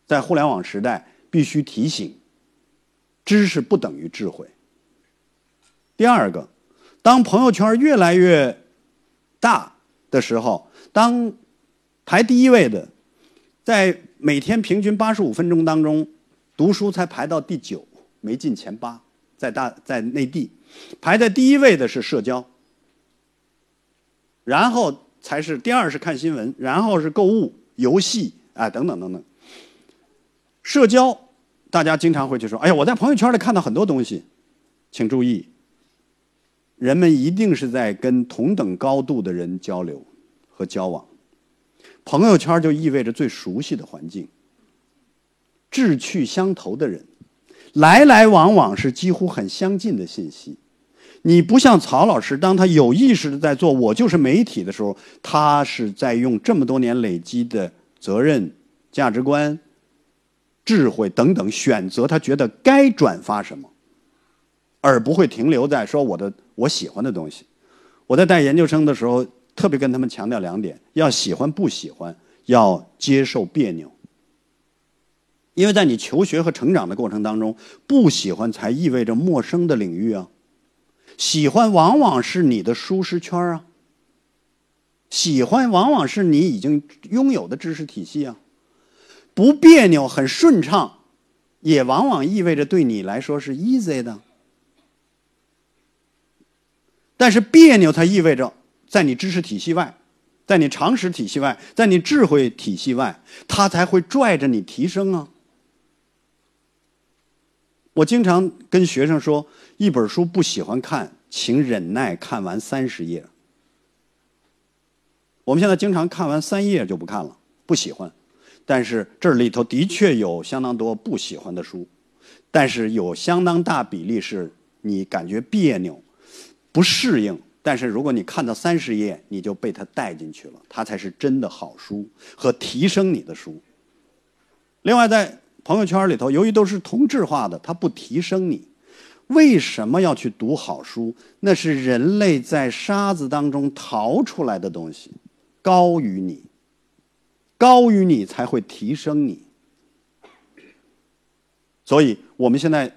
在互联网时代必须提醒：知识不等于智慧。第二个。当朋友圈越来越大的时候，当排第一位的，在每天平均八十五分钟当中，读书才排到第九，没进前八，在大在内地，排在第一位的是社交，然后才是第二是看新闻，然后是购物、游戏啊等等等等。社交，大家经常会去说：“哎呀，我在朋友圈里看到很多东西。”请注意。人们一定是在跟同等高度的人交流和交往，朋友圈就意味着最熟悉的环境，志趣相投的人，来来往往是几乎很相近的信息。你不像曹老师，当他有意识的在做“我就是媒体”的时候，他是在用这么多年累积的责任、价值观、智慧等等选择，他觉得该转发什么。而不会停留在说我的我喜欢的东西。我在带研究生的时候，特别跟他们强调两点：要喜欢不喜欢，要接受别扭。因为在你求学和成长的过程当中，不喜欢才意味着陌生的领域啊，喜欢往往是你的舒适圈啊，喜欢往往是你已经拥有的知识体系啊，不别扭很顺畅，也往往意味着对你来说是 easy 的。但是别扭，它意味着在你知识体系外，在你常识体系外，在你智慧体系外，它才会拽着你提升啊。我经常跟学生说，一本书不喜欢看，请忍耐看完三十页。我们现在经常看完三页就不看了，不喜欢。但是这里头的确有相当多不喜欢的书，但是有相当大比例是你感觉别扭、不适应。但是如果你看到三十页，你就被它带进去了，它才是真的好书和提升你的书。另外，在朋友圈里头，由于都是同质化的，它不提升你。为什么要去读好书？那是人类在沙子当中淘出来的东西，高于你，高于你才会提升你。所以，我们现在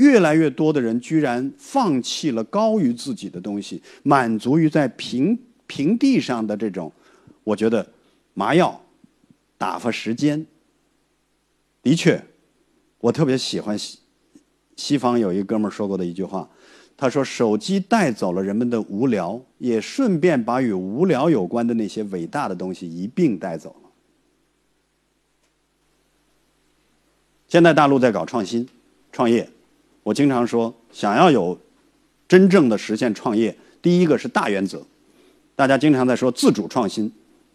越来越多的人居然放弃了高于自己的东西，满足于在平平地上的这种，我觉得麻药打发时间。的确，我特别喜欢西西方有一哥们说过的一句话，他说：“手机带走了人们的无聊，也顺便把与无聊有关的那些伟大的东西一并带走了。”现在大陆在搞创新、创业，我经常说，想要有真正的实现创业，第一个是大原则。大家经常在说自主创新，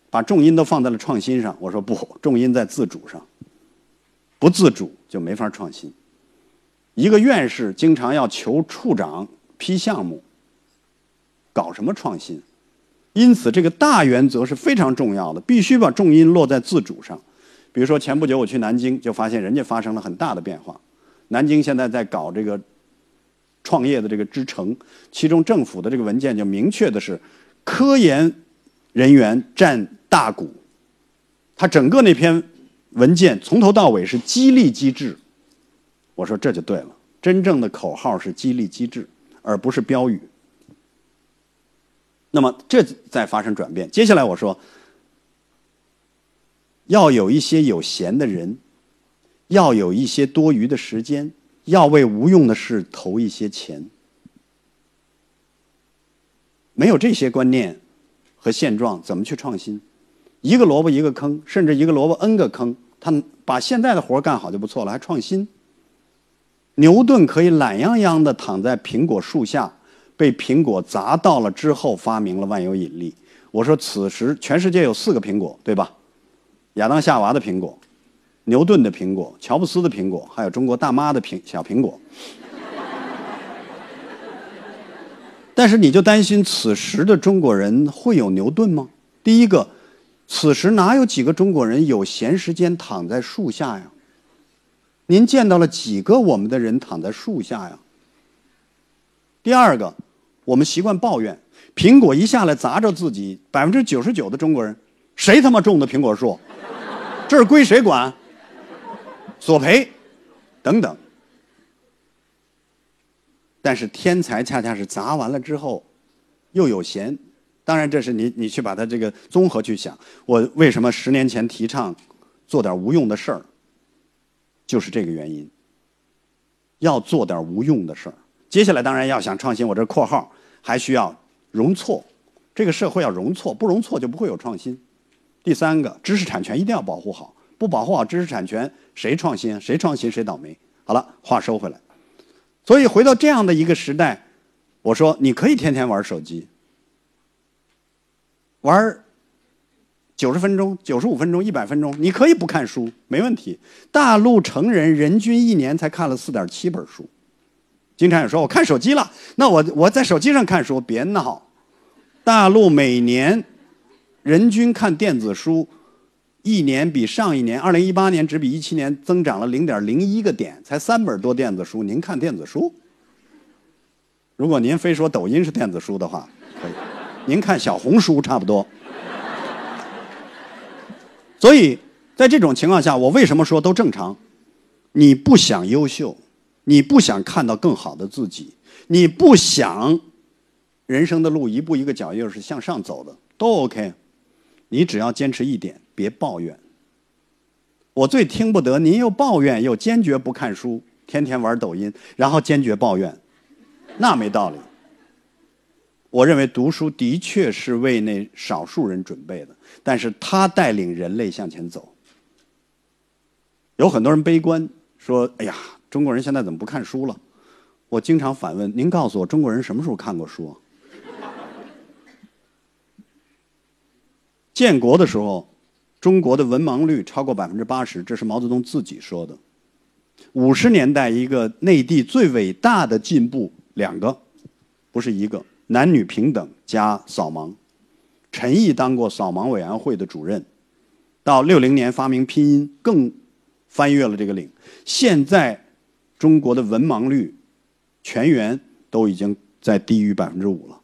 把重音都放在了创新上。我说不，重音在自主上。不自主就没法创新。一个院士经常要求处长批项目，搞什么创新？因此，这个大原则是非常重要的，必须把重音落在自主上。比如说，前不久我去南京，就发现人家发生了很大的变化。南京现在在搞这个创业的这个支城，其中政府的这个文件就明确的是，科研人员占大股。他整个那篇。文件从头到尾是激励机制，我说这就对了，真正的口号是激励机制，而不是标语。那么这在发生转变。接下来我说，要有一些有闲的人，要有一些多余的时间，要为无用的事投一些钱。没有这些观念和现状，怎么去创新？一个萝卜一个坑，甚至一个萝卜 N 个坑。他把现在的活干好就不错了，还创新。牛顿可以懒洋洋的躺在苹果树下，被苹果砸到了之后，发明了万有引力。我说，此时全世界有四个苹果，对吧？亚当夏娃的苹果，牛顿的苹果，乔布斯的苹果，还有中国大妈的苹小苹果。但是你就担心此时的中国人会有牛顿吗？第一个。此时哪有几个中国人有闲时间躺在树下呀？您见到了几个我们的人躺在树下呀？第二个，我们习惯抱怨，苹果一下来砸着自己，百分之九十九的中国人，谁他妈种的苹果树？这是归谁管？索赔，等等。但是天才恰恰是砸完了之后，又有闲。当然，这是你你去把它这个综合去想。我为什么十年前提倡做点无用的事儿，就是这个原因。要做点无用的事儿。接下来当然要想创新，我这括号还需要容错。这个社会要容错，不容错就不会有创新。第三个，知识产权一定要保护好，不保护好知识产权，谁创新谁创新谁倒霉。好了，话收回来。所以回到这样的一个时代，我说你可以天天玩手机。玩九十分钟、九十五分钟、一百分钟，你可以不看书，没问题。大陆成人人均一年才看了四点七本书。经常有说我看手机了，那我我在手机上看书，别闹。大陆每年人均看电子书，一年比上一年，二零一八年只比一七年增长了零点零一个点，才三本多电子书。您看电子书？如果您非说抖音是电子书的话，可以。您看小红书差不多，所以在这种情况下，我为什么说都正常？你不想优秀，你不想看到更好的自己，你不想人生的路一步一个脚印是向上走的，都 OK。你只要坚持一点，别抱怨。我最听不得您又抱怨又坚决不看书，天天玩抖音，然后坚决抱怨，那没道理。我认为读书的确是为那少数人准备的，但是他带领人类向前走。有很多人悲观说：“哎呀，中国人现在怎么不看书了？”我经常反问：“您告诉我，中国人什么时候看过书？”建国的时候，中国的文盲率超过百分之八十，这是毛泽东自己说的。五十年代一个内地最伟大的进步，两个，不是一个，男女平等加扫盲。陈毅当过扫盲委员会的主任，到六零年发明拼音，更翻越了这个岭。现在中国的文盲率全员都已经在低于百分之五了，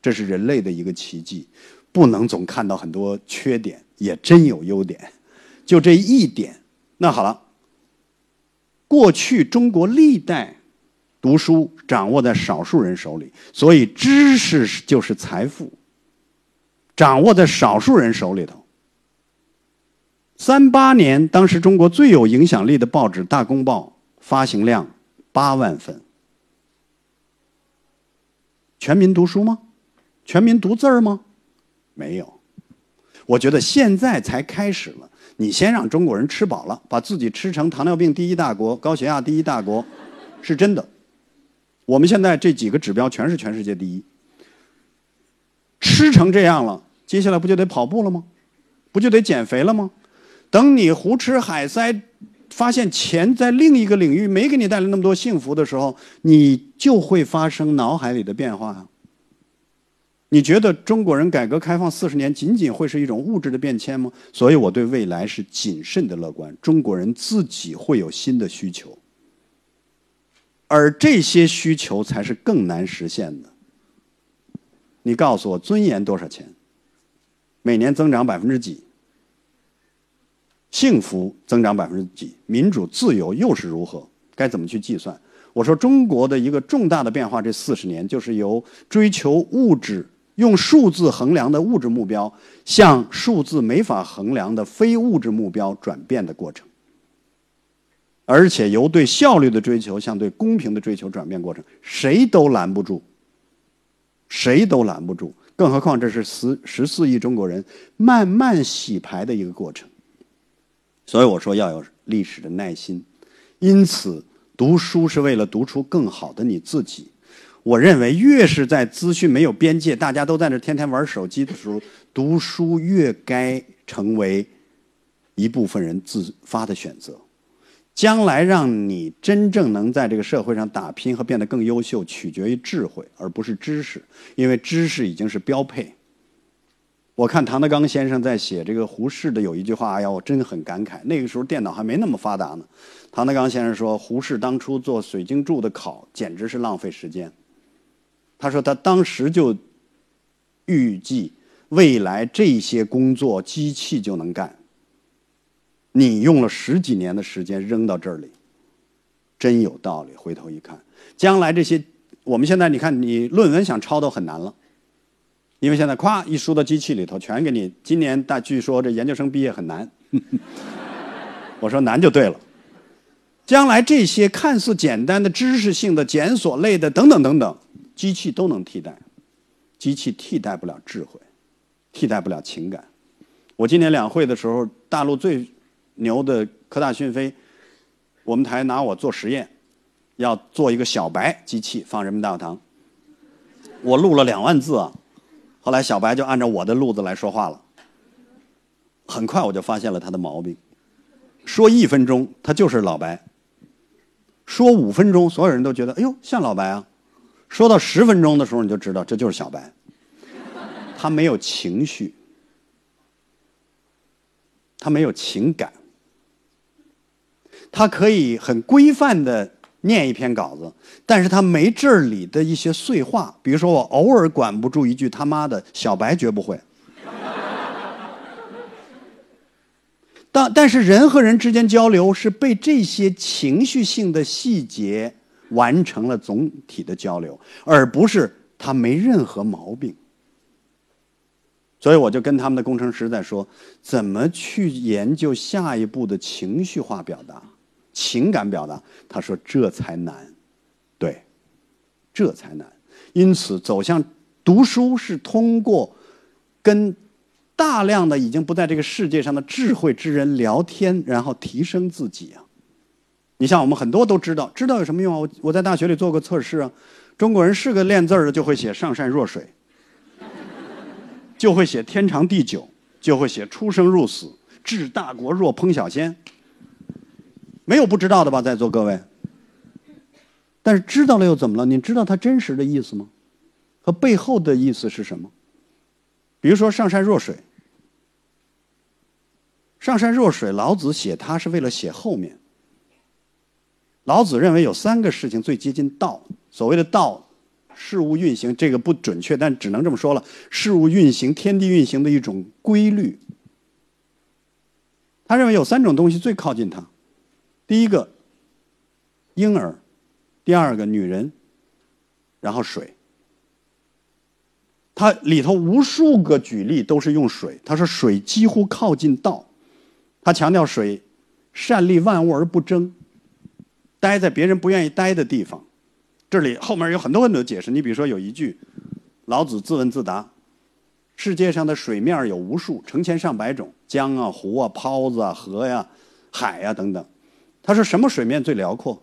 这是人类的一个奇迹。不能总看到很多缺点，也真有优点。就这一点，那好了。过去中国历代读书掌握在少数人手里，所以知识就是财富。掌握在少数人手里头。三八年，当时中国最有影响力的报纸《大公报》发行量八万份。全民读书吗？全民读字儿吗？没有。我觉得现在才开始了。你先让中国人吃饱了，把自己吃成糖尿病第一大国、高血压第一大国，是真的。我们现在这几个指标全是全世界第一。吃成这样了，接下来不就得跑步了吗？不就得减肥了吗？等你胡吃海塞，发现钱在另一个领域没给你带来那么多幸福的时候，你就会发生脑海里的变化啊。你觉得中国人改革开放四十年仅仅会是一种物质的变迁吗？所以我对未来是谨慎的乐观。中国人自己会有新的需求，而这些需求才是更难实现的。你告诉我，尊严多少钱？每年增长百分之几？幸福增长百分之几？民主自由又是如何？该怎么去计算？我说，中国的一个重大的变化，这四十年就是由追求物质。用数字衡量的物质目标，向数字没法衡量的非物质目标转变的过程，而且由对效率的追求向对公平的追求转变过程，谁都拦不住，谁都拦不住。更何况这是十十四亿中国人慢慢洗牌的一个过程。所以我说要有历史的耐心，因此读书是为了读出更好的你自己。我认为，越是在资讯没有边界、大家都在那天天玩手机的时候，读书越该成为一部分人自发的选择。将来让你真正能在这个社会上打拼和变得更优秀，取决于智慧，而不是知识，因为知识已经是标配。我看唐德刚先生在写这个胡适的有一句话，哎呀，我真的很感慨。那个时候电脑还没那么发达呢。唐德刚先生说，胡适当初做水晶柱的考，简直是浪费时间。他说：“他当时就预计未来这些工作机器就能干。你用了十几年的时间扔到这里，真有道理。回头一看，将来这些我们现在你看，你论文想抄都很难了，因为现在咵一输到机器里头，全给你。今年大据说这研究生毕业很难，我说难就对了。将来这些看似简单的知识性的检索类的等等等等。”机器都能替代，机器替代不了智慧，替代不了情感。我今年两会的时候，大陆最牛的科大讯飞，我们台拿我做实验，要做一个小白机器放人民大会堂。我录了两万字啊，后来小白就按照我的路子来说话了。很快我就发现了他的毛病，说一分钟他就是老白，说五分钟所有人都觉得哎呦像老白啊。说到十分钟的时候，你就知道这就是小白，他没有情绪，他没有情感，他可以很规范的念一篇稿子，但是他没这里的一些碎话，比如说我偶尔管不住一句他妈的，小白绝不会。但但是人和人之间交流是被这些情绪性的细节。完成了总体的交流，而不是他没任何毛病。所以我就跟他们的工程师在说，怎么去研究下一步的情绪化表达、情感表达。他说这才难，对，这才难。因此，走向读书是通过跟大量的已经不在这个世界上的智慧之人聊天，然后提升自己啊。你像我们很多都知道，知道有什么用啊？我我在大学里做过测试啊，中国人是个练字儿的就会写“上善若水”，就会写“天长地久”，就会写“出生入死，治大国若烹小鲜”。没有不知道的吧，在座各位？但是知道了又怎么了？你知道它真实的意思吗？和背后的意思是什么？比如说“上善若水”，“上善若水”，老子写它是为了写后面。老子认为有三个事情最接近道。所谓的道，事物运行这个不准确，但只能这么说了：事物运行、天地运行的一种规律。他认为有三种东西最靠近他：第一个，婴儿；第二个，女人；然后水。他里头无数个举例都是用水。他说水几乎靠近道。他强调水善利万物而不争。待在别人不愿意待的地方，这里后面有很多很多解释。你比如说有一句，老子自问自答：世界上的水面有无数，成千上百种，江啊、湖啊、泡子啊、河呀、海呀等等。他说什么水面最辽阔？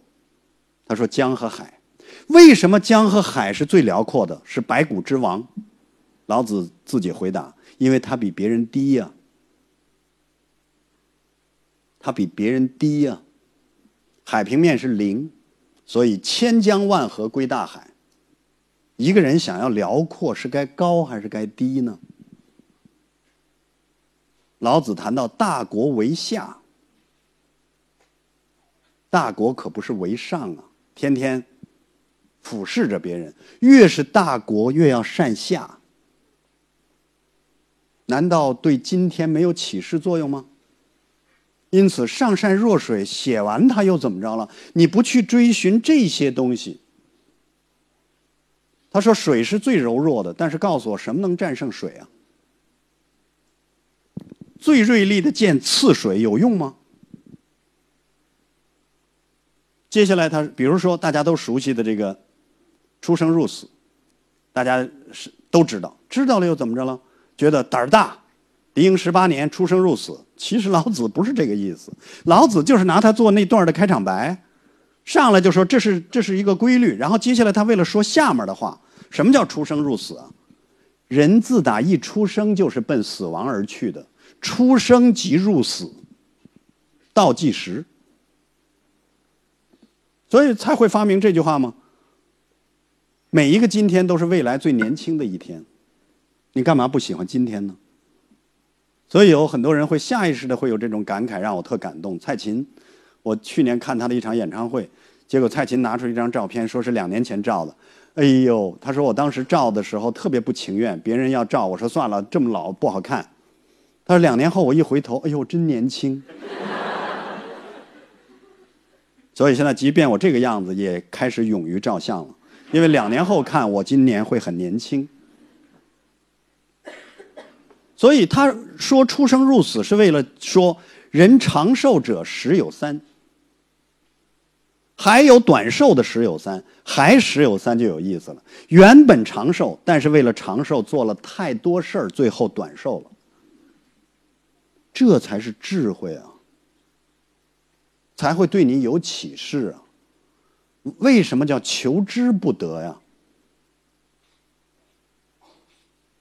他说江和海。为什么江和海是最辽阔的？是百谷之王。老子自己回答：因为他比别人低呀，他比别人低呀。海平面是零，所以千江万河归大海。一个人想要辽阔，是该高还是该低呢？老子谈到大国为下，大国可不是为上啊，天天俯视着别人。越是大国，越要善下。难道对今天没有启示作用吗？因此，上善若水写完，他又怎么着了？你不去追寻这些东西，他说水是最柔弱的，但是告诉我什么能战胜水啊？最锐利的剑刺水有用吗？接下来，他比如说大家都熟悉的这个出生入死，大家是都知道，知道了又怎么着了？觉得胆儿大。狄婴十八年，出生入死。其实老子不是这个意思，老子就是拿他做那段的开场白，上来就说这是这是一个规律。然后接下来他为了说下面的话，什么叫出生入死啊？人自打一出生就是奔死亡而去的，出生即入死，倒计时。所以才会发明这句话吗？每一个今天都是未来最年轻的一天，你干嘛不喜欢今天呢？所以有很多人会下意识的会有这种感慨，让我特感动。蔡琴，我去年看她的一场演唱会，结果蔡琴拿出一张照片，说是两年前照的。哎呦，她说我当时照的时候特别不情愿，别人要照，我说算了，这么老不好看。她说两年后我一回头，哎呦，真年轻。所以现在即便我这个样子，也开始勇于照相了，因为两年后看我今年会很年轻。所以他说出生入死是为了说人长寿者十有三，还有短寿的十有三，还十有三就有意思了。原本长寿，但是为了长寿做了太多事儿，最后短寿了。这才是智慧啊，才会对你有启示啊。为什么叫求之不得呀？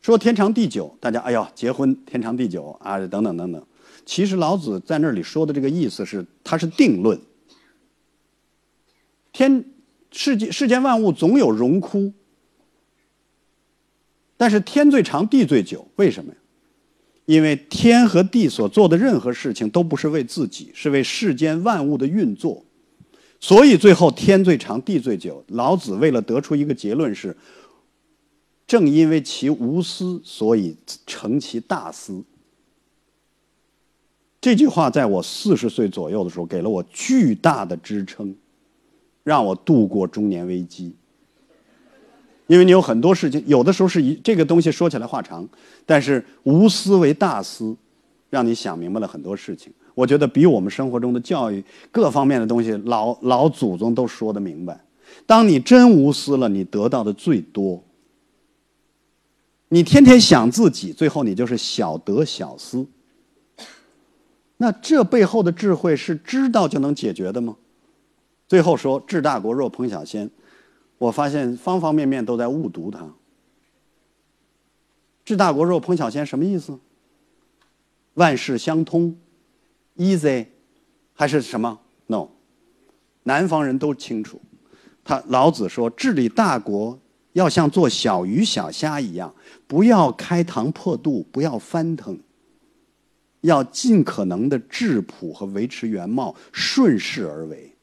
说天长地久，大家哎呦，结婚天长地久啊，等等等等。其实老子在那里说的这个意思是，它是定论。天世界世间万物总有荣枯，但是天最长地最久，为什么呀？因为天和地所做的任何事情都不是为自己，是为世间万物的运作，所以最后天最长地最久。老子为了得出一个结论是。正因为其无私，所以成其大私。这句话在我四十岁左右的时候，给了我巨大的支撑，让我度过中年危机。因为你有很多事情，有的时候是一这个东西说起来话长，但是无私为大私，让你想明白了很多事情。我觉得比我们生活中的教育各方面的东西，老老祖宗都说得明白。当你真无私了，你得到的最多。你天天想自己，最后你就是小得小失。那这背后的智慧是知道就能解决的吗？最后说“治大国若烹小鲜”，我发现方方面面都在误读它。“治大国若烹小鲜”什么意思？万事相通，easy，还是什么？no，南方人都清楚。他老子说，治理大国要像做小鱼小虾一样，不要开膛破肚，不要翻腾，要尽可能的质朴和维持原貌，顺势而为。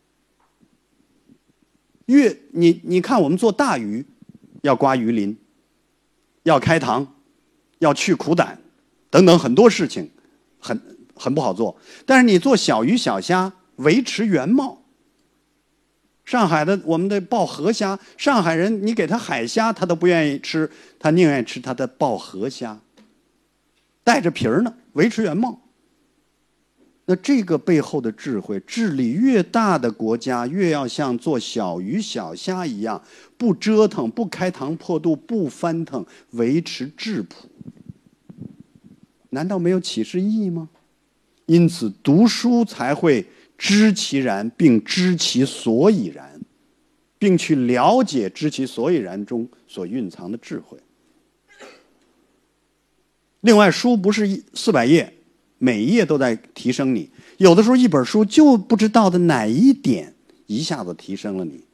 越你你看，我们做大鱼，要刮鱼鳞，要开膛，要去苦胆，等等很多事情。很很不好做，但是你做小鱼小虾，维持原貌。上海的我们的鲍河虾，上海人你给他海虾，他都不愿意吃，他宁愿吃他的鲍河虾，带着皮儿呢，维持原貌。那这个背后的智慧，治理越大的国家，越要像做小鱼小虾一样，不折腾，不开膛破肚，不翻腾，维持质朴。难道没有启示意义吗？因此，读书才会知其然，并知其所以然，并去了解知其所以然中所蕴藏的智慧。另外，书不是四百页，每一页都在提升你。有的时候，一本书就不知道的哪一点一下子提升了你，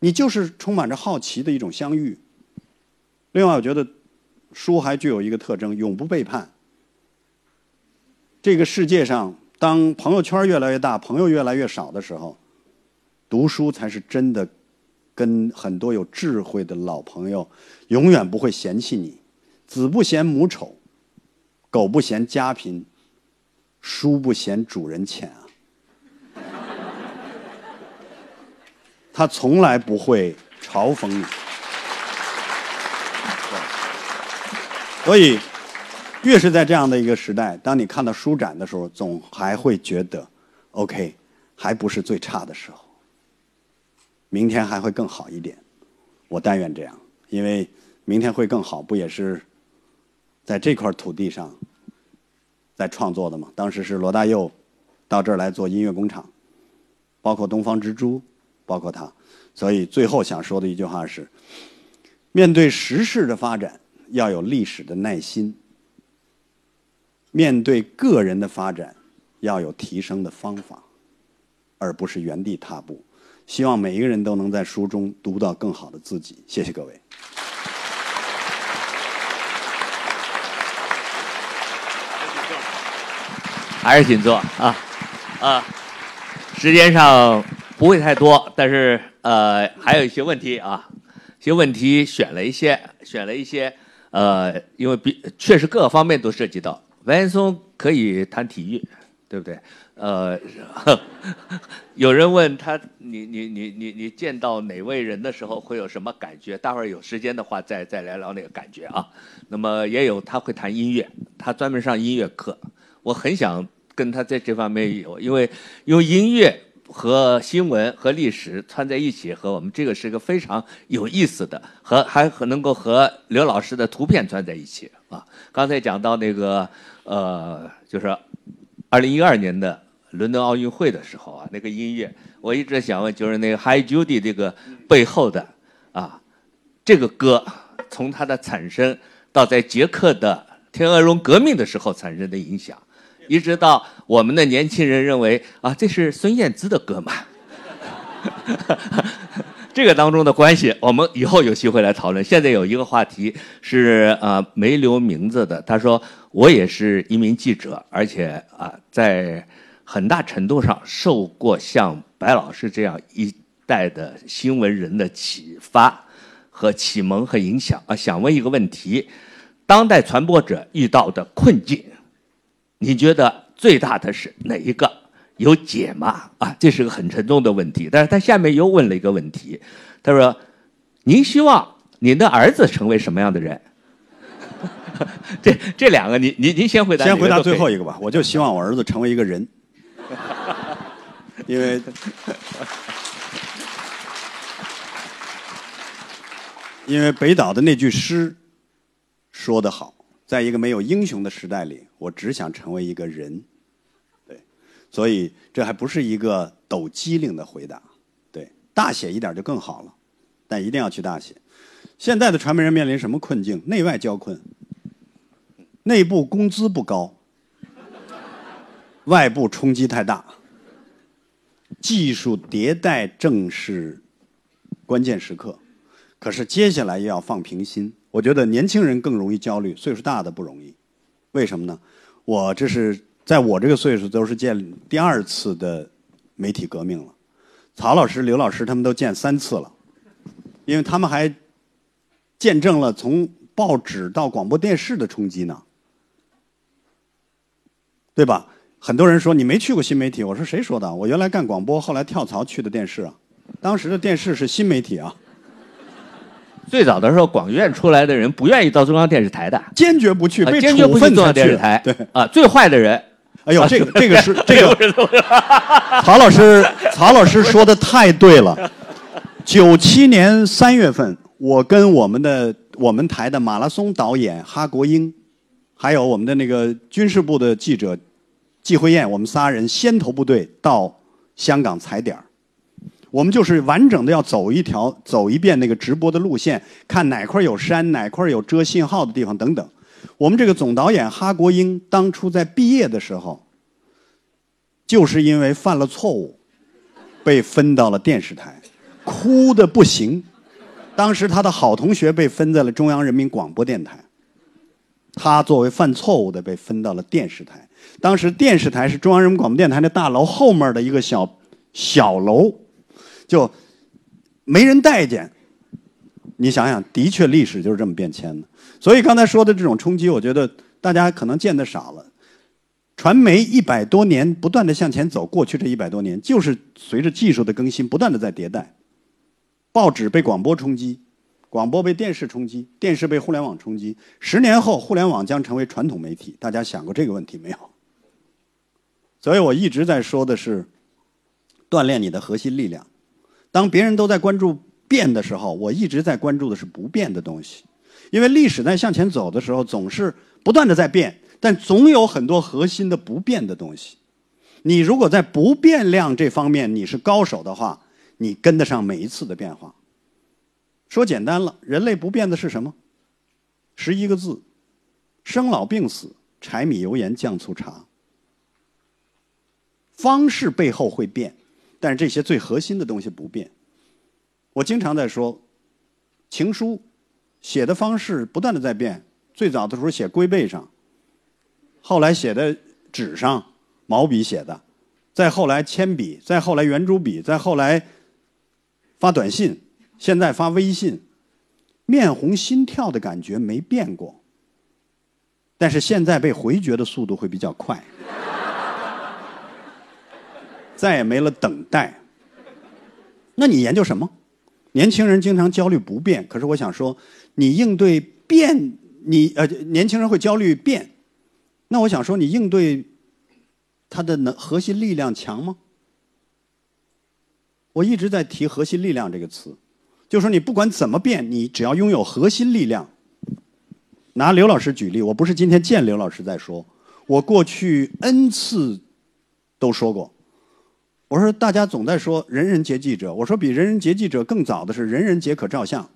你就是充满着好奇的一种相遇。另外，我觉得书还具有一个特征：永不背叛。这个世界上，当朋友圈越来越大，朋友越来越少的时候，读书才是真的，跟很多有智慧的老朋友，永远不会嫌弃你。子不嫌母丑，狗不嫌家贫，书不嫌主人浅啊。他从来不会嘲讽你，所以。越是在这样的一个时代，当你看到书展的时候，总还会觉得，OK，还不是最差的时候，明天还会更好一点。我但愿这样，因为明天会更好，不也是在这块土地上在创作的吗？当时是罗大佑到这儿来做音乐工厂，包括东方之珠，包括他，所以最后想说的一句话是：面对时事的发展，要有历史的耐心。面对个人的发展，要有提升的方法，而不是原地踏步。希望每一个人都能在书中读到更好的自己。谢谢各位。还是请坐啊啊！时间上不会太多，但是呃，还有一些问题啊，一些问题选了一些，选了一些呃，因为比确实各个方面都涉及到。白岩松可以谈体育，对不对？呃，有人问他，你你你你你见到哪位人的时候会有什么感觉？待会儿有时间的话，再再来聊那个感觉啊。那么也有他会谈音乐，他专门上音乐课。我很想跟他在这方面有，因为用音乐和新闻和历史串在一起，和我们这个是个非常有意思的，和还能够和刘老师的图片串在一起啊。刚才讲到那个。呃，就是二零一二年的伦敦奥运会的时候啊，那个音乐，我一直想问，就是那个《Hi Judy》这个背后的啊，这个歌从它的产生到在捷克的天鹅绒革命的时候产生的影响，一直到我们的年轻人认为啊，这是孙燕姿的歌嘛。这个当中的关系，我们以后有机会来讨论。现在有一个话题是啊，没留名字的。他说：“我也是一名记者，而且啊，在很大程度上受过像白老师这样一代的新闻人的启发和启蒙和影响啊。想问一个问题：当代传播者遇到的困境，你觉得最大的是哪一个？”有解吗？啊，这是个很沉重的问题。但是他下面又问了一个问题，他说：“您希望您的儿子成为什么样的人？” 这这两个，您您您先回答。先回答最后一个吧。我就希望我儿子成为一个人，因为因为北岛的那句诗说得好，在一个没有英雄的时代里，我只想成为一个人。对所以这还不是一个抖机灵的回答，对，大写一点就更好了，但一定要去大写。现在的传媒人面临什么困境？内外交困，内部工资不高，外部冲击太大，技术迭代正是关键时刻。可是接下来又要放平心，我觉得年轻人更容易焦虑，岁数大的不容易。为什么呢？我这是在我这个岁数都是见第二次的媒体革命了，曹老师、刘老师他们都见三次了，因为他们还见证了从报纸到广播电视的冲击呢，对吧？很多人说你没去过新媒体，我说谁说的？我原来干广播，后来跳槽去的电视啊。当时的电视是新媒体啊。最早的时候，广院出来的人不愿意到中央电视台的，坚决不去，被坚决不去中央电视台。对啊，最坏的人。哎呦，这个这个是 这个，曹老师，曹老师说的太对了。九七年三月份，我跟我们的我们台的马拉松导演哈国英，还有我们的那个军事部的记者季慧燕，我们仨人先头部队到香港踩点儿。我们就是完整的要走一条、走一遍那个直播的路线，看哪块有山，哪块有遮信号的地方等等。我们这个总导演哈国英当初在毕业的时候，就是因为犯了错误，被分到了电视台，哭的不行。当时他的好同学被分在了中央人民广播电台，他作为犯错误的被分到了电视台。当时电视台是中央人民广播电台的大楼后面的一个小小楼。就没人待见，你想想，的确历史就是这么变迁的。所以刚才说的这种冲击，我觉得大家可能见得少了。传媒一百多年不断的向前走，过去这一百多年就是随着技术的更新不断的在迭代。报纸被广播冲击，广播被电视冲击，电视被互联网冲击。十年后，互联网将成为传统媒体。大家想过这个问题没有？所以我一直在说的是，锻炼你的核心力量。当别人都在关注变的时候，我一直在关注的是不变的东西，因为历史在向前走的时候，总是不断的在变，但总有很多核心的不变的东西。你如果在不变量这方面你是高手的话，你跟得上每一次的变化。说简单了，人类不变的是什么？十一个字：生老病死、柴米油盐酱醋茶。方式背后会变。但是这些最核心的东西不变。我经常在说，情书写的方式不断的在变。最早的时候写龟背上，后来写的纸上，毛笔写的，再后来铅笔，再后来圆珠笔，再后来发短信，现在发微信，面红心跳的感觉没变过。但是现在被回绝的速度会比较快。再也没了等待。那你研究什么？年轻人经常焦虑不变，可是我想说，你应对变，你呃，年轻人会焦虑变。那我想说，你应对他的能核心力量强吗？我一直在提“核心力量”这个词，就说你不管怎么变，你只要拥有核心力量。拿刘老师举例，我不是今天见刘老师在说，我过去 N 次都说过。我说大家总在说人人皆记者，我说比人人皆记者更早的是人人皆可照相。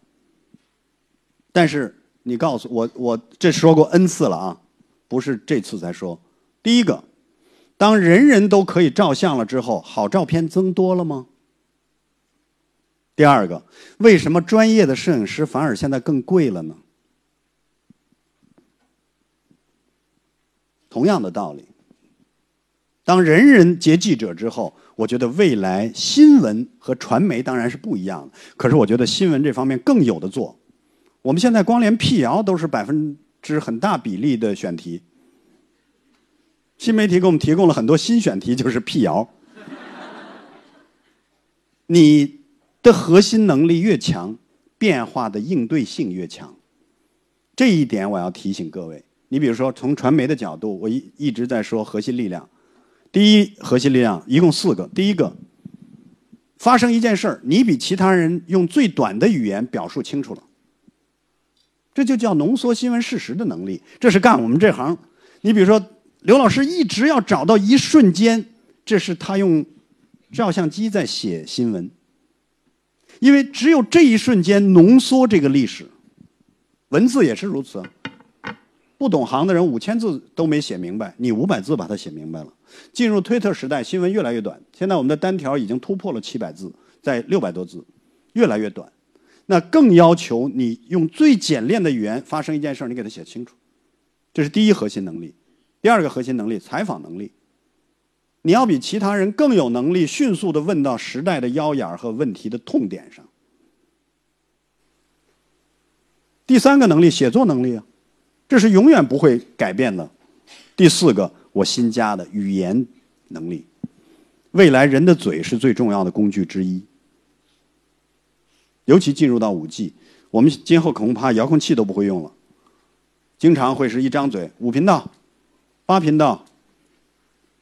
但是你告诉我，我这说过 N 次了啊，不是这次才说。第一个，当人人都可以照相了之后，好照片增多了吗？第二个，为什么专业的摄影师反而现在更贵了呢？同样的道理，当人人皆记者之后。我觉得未来新闻和传媒当然是不一样的，可是我觉得新闻这方面更有的做。我们现在光连辟谣都是百分之很大比例的选题，新媒体给我们提供了很多新选题，就是辟谣。你的核心能力越强，变化的应对性越强。这一点我要提醒各位。你比如说，从传媒的角度，我一一直在说核心力量。第一核心力量一共四个。第一个，发生一件事儿，你比其他人用最短的语言表述清楚了，这就叫浓缩新闻事实的能力。这是干我们这行。你比如说，刘老师一直要找到一瞬间，这是他用照相机在写新闻，因为只有这一瞬间浓缩这个历史，文字也是如此。不懂行的人五千字都没写明白，你五百字把它写明白了。进入推特时代，新闻越来越短，现在我们的单条已经突破了七百字，在六百多字，越来越短。那更要求你用最简练的语言发生一件事儿，你给它写清楚，这是第一核心能力。第二个核心能力，采访能力。你要比其他人更有能力，迅速的问到时代的腰眼儿和问题的痛点上。第三个能力，写作能力啊，这是永远不会改变的。第四个，我新加的语言能力。未来人的嘴是最重要的工具之一。尤其进入到五 G，我们今后恐怕遥控器都不会用了，经常会是一张嘴五频道、八频道、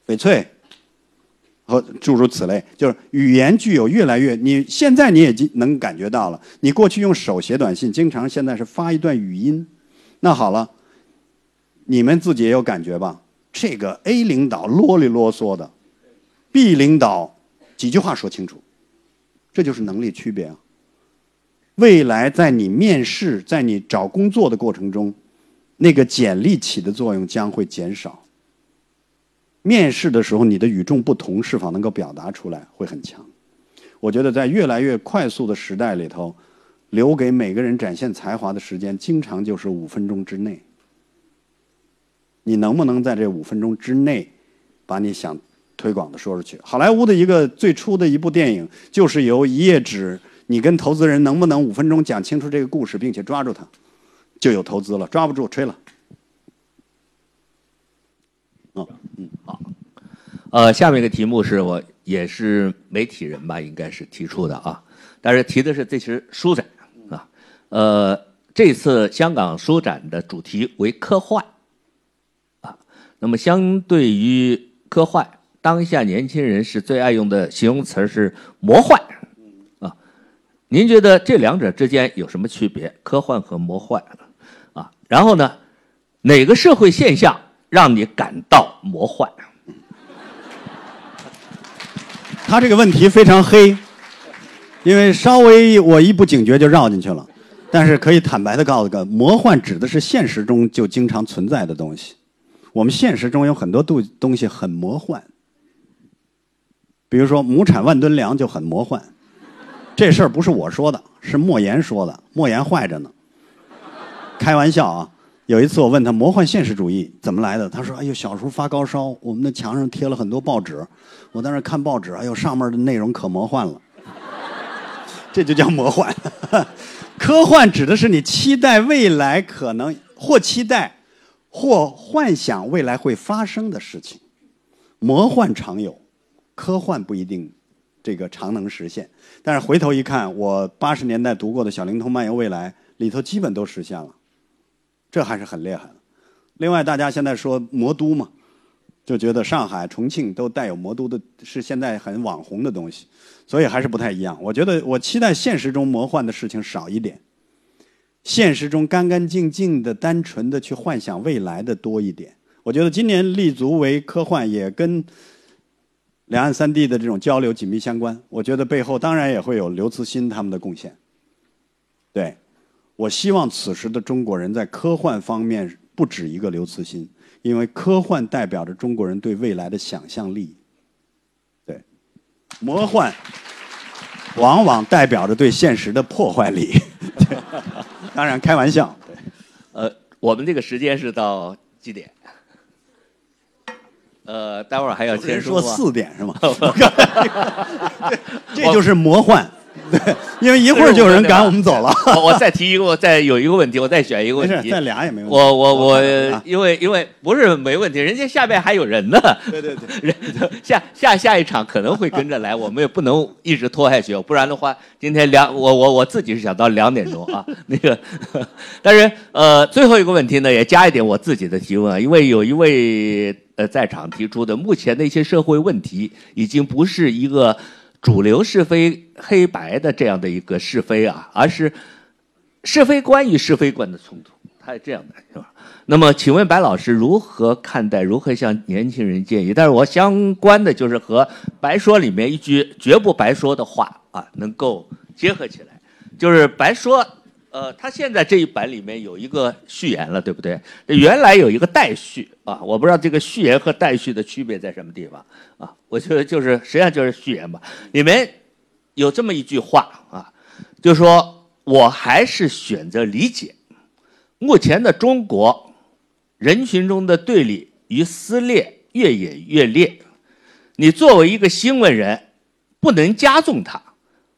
翡翠和诸如此类，就是语言具有越来越。你现在你也能感觉到了，你过去用手写短信，经常现在是发一段语音。那好了，你们自己也有感觉吧？这个 A 领导啰里啰嗦的，B 领导几句话说清楚，这就是能力区别啊。未来在你面试、在你找工作的过程中，那个简历起的作用将会减少。面试的时候，你的与众不同是否能够表达出来会很强。我觉得在越来越快速的时代里头，留给每个人展现才华的时间，经常就是五分钟之内。你能不能在这五分钟之内，把你想推广的说出去？好莱坞的一个最初的一部电影，就是由一页纸。你跟投资人能不能五分钟讲清楚这个故事，并且抓住他，就有投资了。抓不住，吹了。哦，嗯，好。呃，下面一个题目是我也是媒体人吧，应该是提出的啊。但是提的是这次书展啊。呃，这次香港书展的主题为科幻。那么相对于科幻，当下年轻人是最爱用的形容词是魔幻啊。您觉得这两者之间有什么区别？科幻和魔幻啊？然后呢，哪个社会现象让你感到魔幻？他这个问题非常黑，因为稍微我一不警觉就绕进去了。但是可以坦白的告诉个，魔幻指的是现实中就经常存在的东西。我们现实中有很多东东西很魔幻，比如说亩产万吨粮就很魔幻。这事儿不是我说的，是莫言说的。莫言坏着呢，开玩笑啊！有一次我问他魔幻现实主义怎么来的，他说：“哎呦，小时候发高烧，我们的墙上贴了很多报纸，我在那看报纸，哎呦，上面的内容可魔幻了。”这就叫魔幻。科幻指的是你期待未来可能或期待或幻想未来会发生的事情。魔幻常有，科幻不一定。这个常能实现，但是回头一看，我八十年代读过的《小灵通漫游未来》里头基本都实现了，这还是很厉害的。另外，大家现在说魔都嘛，就觉得上海、重庆都带有魔都的，是现在很网红的东西，所以还是不太一样。我觉得我期待现实中魔幻的事情少一点，现实中干干净净的、单纯的去幻想未来的多一点。我觉得今年立足为科幻，也跟。两岸三地的这种交流紧密相关，我觉得背后当然也会有刘慈欣他们的贡献。对，我希望此时的中国人在科幻方面不止一个刘慈欣，因为科幻代表着中国人对未来的想象力。对，魔幻往往代表着对现实的破坏力。当然开玩笑。呃，我们这个时间是到几点？呃，待会儿还要先说四点是吗？这就是魔幻，对，因为一会儿就有人赶我们走了。我再提一个，我再有一个问题，我再选一个问题。再俩也没问题。我我我，因为因为不是没问题，人家下边还有人呢。对对对，人下下下一场可能会跟着来，我们也不能一直拖下去，不然的话，今天两我我我自己是想到两点钟啊。那个，但是呃，最后一个问题呢，也加一点我自己的提问啊，因为有一位。呃，在场提出的目前的一些社会问题，已经不是一个主流是非黑白的这样的一个是非啊，而是是非观与是非观的冲突，它是这样的，是吧？那么，请问白老师如何看待？如何向年轻人建议？但是我相关的就是和白说里面一句绝不白说的话啊，能够结合起来，就是白说。呃，他现在这一版里面有一个序言了，对不对？原来有一个待续啊，我不知道这个序言和待续的区别在什么地方啊？我觉得就是实际上就是序言吧。里面有这么一句话啊，就说我还是选择理解，目前的中国人群中的对立与撕裂越演越烈，你作为一个新闻人，不能加重它，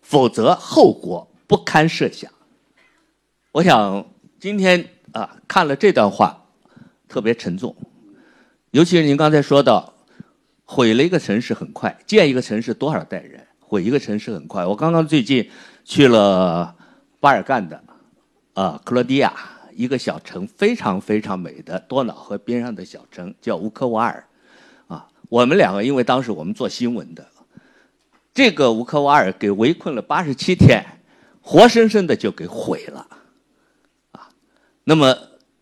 否则后果不堪设想。我想今天啊看了这段话，特别沉重，尤其是您刚才说到，毁了一个城市很快，建一个城市多少代人，毁一个城市很快。我刚刚最近去了巴尔干的啊克罗地亚一个小城，非常非常美的多瑙河边上的小城，叫乌科瓦尔。啊，我们两个因为当时我们做新闻的，这个乌科瓦尔给围困了八十七天，活生生的就给毁了。啊那么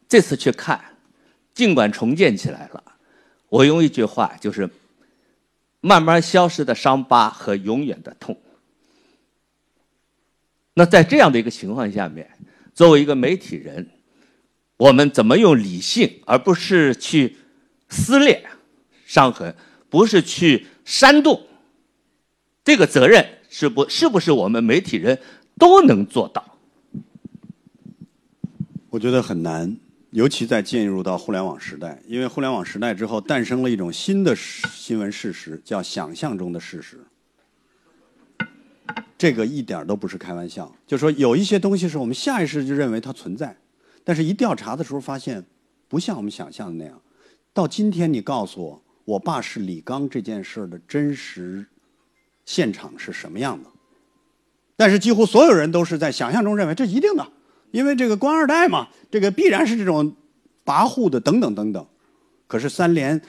这次去看，尽管重建起来了，我用一句话就是：慢慢消失的伤疤和永远的痛。那在这样的一个情况下面，作为一个媒体人，我们怎么用理性，而不是去撕裂伤痕，不是去煽动？这个责任是不是不是我们媒体人都能做到？我觉得很难，尤其在进入到互联网时代，因为互联网时代之后诞生了一种新的新闻事实，叫想象中的事实。这个一点都不是开玩笑，就说有一些东西是我们下意识就认为它存在，但是一调查的时候发现不像我们想象的那样。到今天，你告诉我我爸是李刚这件事的真实现场是什么样的？但是几乎所有人都是在想象中认为这一定的。因为这个官二代嘛，这个必然是这种跋扈的，等等等等。可是三联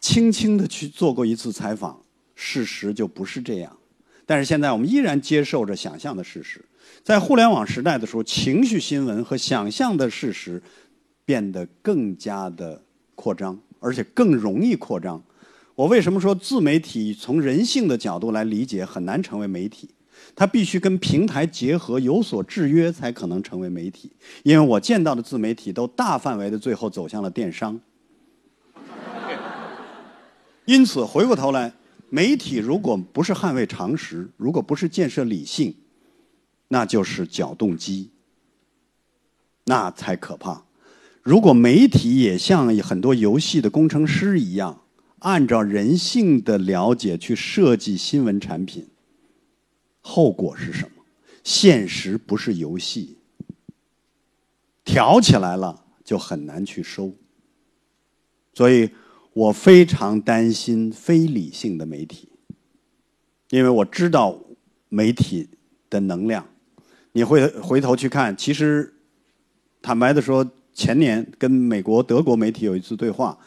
轻轻的去做过一次采访，事实就不是这样。但是现在我们依然接受着想象的事实。在互联网时代的时候，情绪新闻和想象的事实变得更加的扩张，而且更容易扩张。我为什么说自媒体从人性的角度来理解很难成为媒体？它必须跟平台结合，有所制约，才可能成为媒体。因为我见到的自媒体都大范围的最后走向了电商。因此，回过头来，媒体如果不是捍卫常识，如果不是建设理性，那就是搅动机，那才可怕。如果媒体也像很多游戏的工程师一样，按照人性的了解去设计新闻产品。后果是什么？现实不是游戏，挑起来了就很难去收。所以我非常担心非理性的媒体，因为我知道媒体的能量。你会回头去看，其实坦白的说，前年跟美国、德国媒体有一次对话，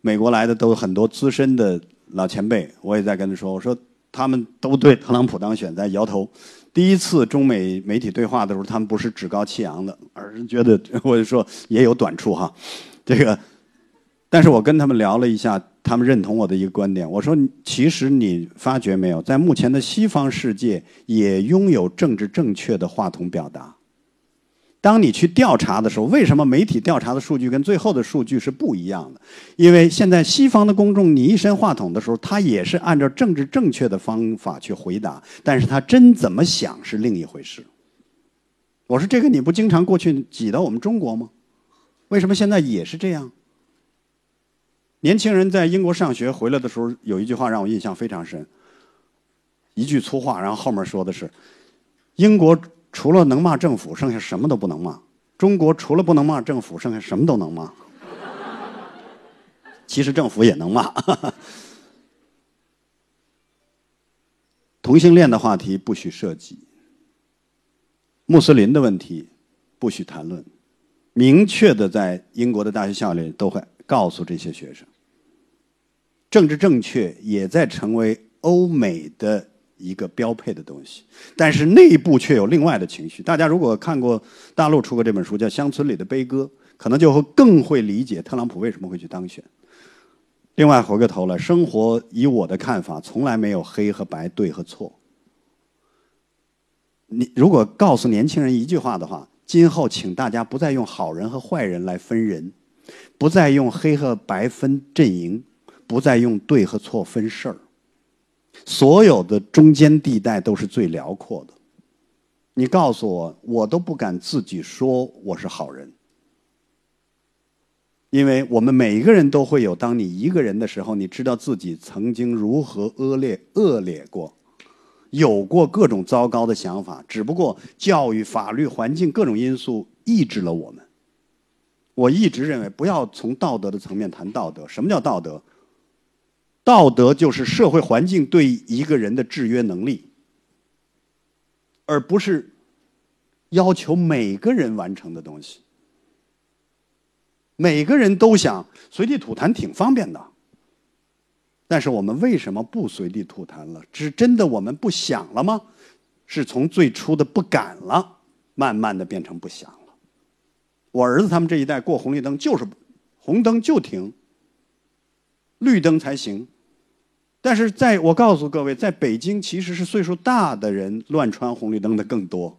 美国来的都很多资深的老前辈，我也在跟他说，我说。他们都对特朗普当选在摇头。第一次中美媒体对话的时候，他们不是趾高气扬的，而是觉得我就说也有短处哈。这个，但是我跟他们聊了一下，他们认同我的一个观点。我说，其实你发觉没有，在目前的西方世界也拥有政治正确的话筒表达。当你去调查的时候，为什么媒体调查的数据跟最后的数据是不一样的？因为现在西方的公众，你一伸话筒的时候，他也是按照政治正确的方法去回答，但是他真怎么想是另一回事。我说这个你不经常过去挤到我们中国吗？为什么现在也是这样？年轻人在英国上学回来的时候，有一句话让我印象非常深，一句粗话，然后后面说的是英国。除了能骂政府，剩下什么都不能骂。中国除了不能骂政府，剩下什么都能骂。其实政府也能骂。同性恋的话题不许涉及，穆斯林的问题不许谈论。明确的在英国的大学校里都会告诉这些学生，政治正确也在成为欧美的。一个标配的东西，但是内部却有另外的情绪。大家如果看过大陆出过这本书，叫《乡村里的悲歌》，可能就会更会理解特朗普为什么会去当选。另外，回过头来，生活以我的看法，从来没有黑和白、对和错。你如果告诉年轻人一句话的话，今后请大家不再用好人和坏人来分人，不再用黑和白分阵营，不再用对和错分事儿。所有的中间地带都是最辽阔的。你告诉我，我都不敢自己说我是好人，因为我们每一个人都会有，当你一个人的时候，你知道自己曾经如何恶劣恶劣过，有过各种糟糕的想法，只不过教育、法律、环境各种因素抑制了我们。我一直认为，不要从道德的层面谈道德。什么叫道德？道德就是社会环境对一个人的制约能力。而不是要求每个人完成的东西。每个人都想随地吐痰，挺方便的。但是我们为什么不随地吐痰了？是真的我们不想了吗？是从最初的不敢了，慢慢的变成不想了。我儿子他们这一代过红绿灯就是红灯就停，绿灯才行。但是在我告诉各位，在北京其实是岁数大的人乱穿红绿灯的更多，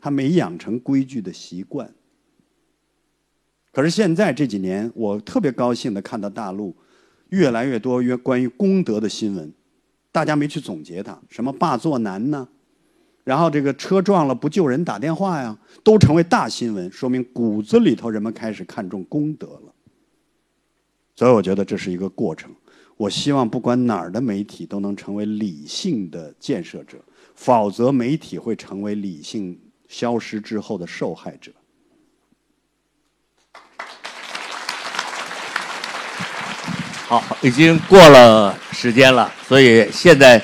他没养成规矩的习惯。可是现在这几年，我特别高兴的看到大陆越来越多约关于公德的新闻，大家没去总结它，什么霸座男呢？然后这个车撞了不救人打电话呀，都成为大新闻，说明骨子里头人们开始看重公德了。所以我觉得这是一个过程。我希望不管哪儿的媒体都能成为理性的建设者，否则媒体会成为理性消失之后的受害者。好，已经过了时间了，所以现在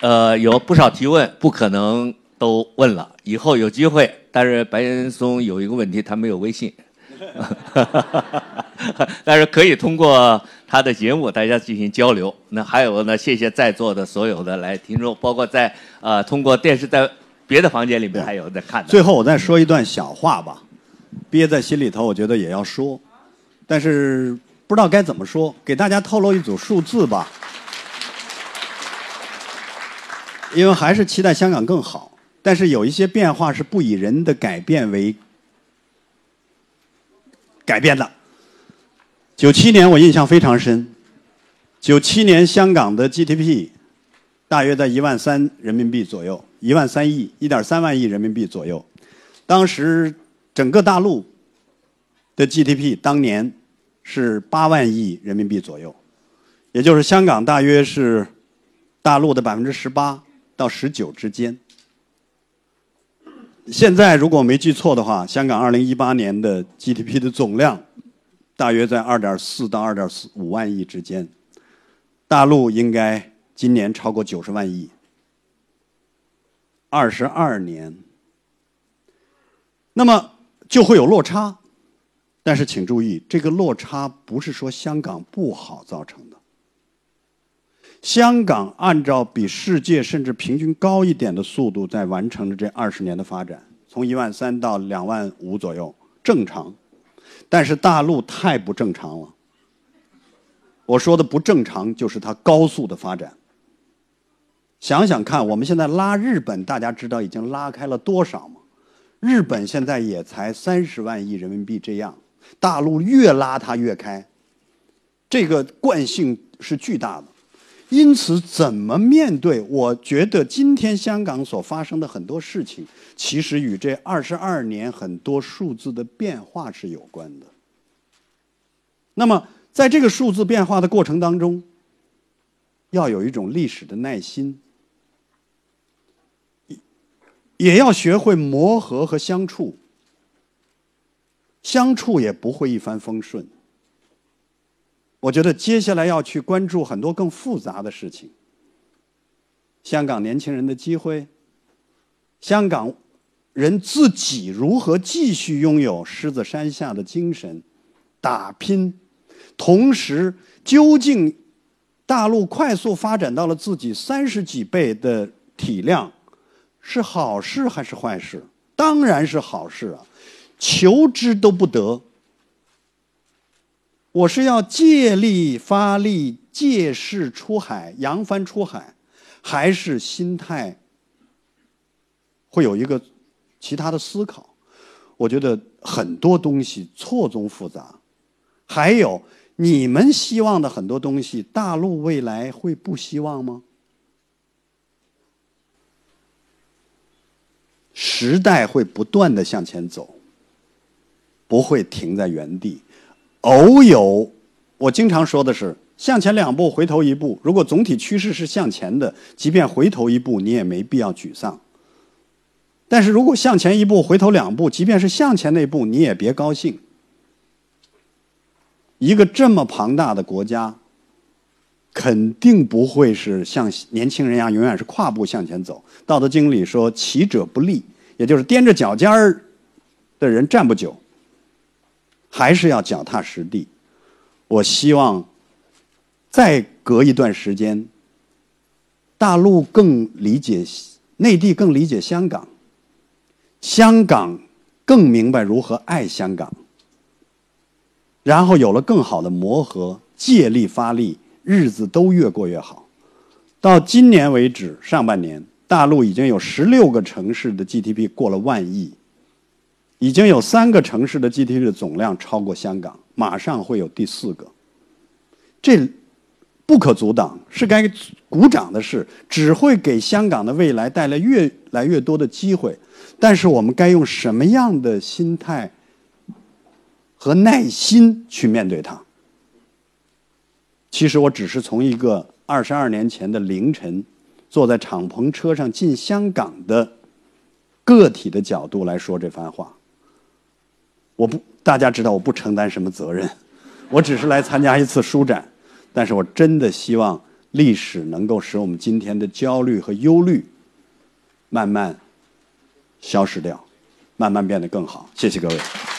呃有不少提问，不可能都问了，以后有机会。但是白岩松有一个问题，他没有微信。但是可以通过他的节目，大家进行交流。那还有呢？谢谢在座的所有的来听众，包括在呃通过电视在别的房间里面还有在看的。最后我再说一段小话吧，憋在心里头，我觉得也要说，但是不知道该怎么说，给大家透露一组数字吧，因为还是期待香港更好，但是有一些变化是不以人的改变为。改变的。九七年我印象非常深，九七年香港的 GDP 大约在一万三人民币左右，一万三亿，一点三万亿人民币左右。当时整个大陆的 GDP 当年是八万亿人民币左右，也就是香港大约是大陆的百分之十八到十九之间。现在如果没记错的话，香港二零一八年的 GDP 的总量大约在二点四到二点四五万亿之间，大陆应该今年超过九十万亿。二十二年，那么就会有落差，但是请注意，这个落差不是说香港不好造成的。香港按照比世界甚至平均高一点的速度在完成了这二十年的发展，从一万三到两万五左右，正常。但是大陆太不正常了。我说的不正常，就是它高速的发展。想想看，我们现在拉日本，大家知道已经拉开了多少吗？日本现在也才三十万亿人民币这样，大陆越拉它越开，这个惯性是巨大的。因此，怎么面对？我觉得今天香港所发生的很多事情，其实与这二十二年很多数字的变化是有关的。那么，在这个数字变化的过程当中，要有一种历史的耐心，也要学会磨合和相处。相处也不会一帆风顺。我觉得接下来要去关注很多更复杂的事情。香港年轻人的机会，香港人自己如何继续拥有狮子山下的精神，打拼，同时究竟大陆快速发展到了自己三十几倍的体量，是好事还是坏事？当然是好事啊，求之都不得。我是要借力发力，借势出海，扬帆出海，还是心态会有一个其他的思考？我觉得很多东西错综复杂，还有你们希望的很多东西，大陆未来会不希望吗？时代会不断的向前走，不会停在原地。偶有，我经常说的是向前两步，回头一步。如果总体趋势是向前的，即便回头一步，你也没必要沮丧。但是如果向前一步，回头两步，即便是向前那步，你也别高兴。一个这么庞大的国家，肯定不会是像年轻人一样，永远是跨步向前走。《道德经》里说：“起者不立”，也就是踮着脚尖儿的人站不久，还是要脚踏实地。我希望再隔一段时间，大陆更理解内地，更理解香港。香港更明白如何爱香港，然后有了更好的磨合，借力发力，日子都越过越好。到今年为止，上半年大陆已经有十六个城市的 GDP 过了万亿，已经有三个城市的 GDP 总量超过香港，马上会有第四个。这不可阻挡，是该鼓掌的事，只会给香港的未来带来越来越多的机会。但是我们该用什么样的心态和耐心去面对它？其实我只是从一个二十二年前的凌晨，坐在敞篷车上进香港的个体的角度来说这番话。我不，大家知道我不承担什么责任，我只是来参加一次书展。但是我真的希望历史能够使我们今天的焦虑和忧虑慢慢。消失掉，慢慢变得更好。谢谢各位。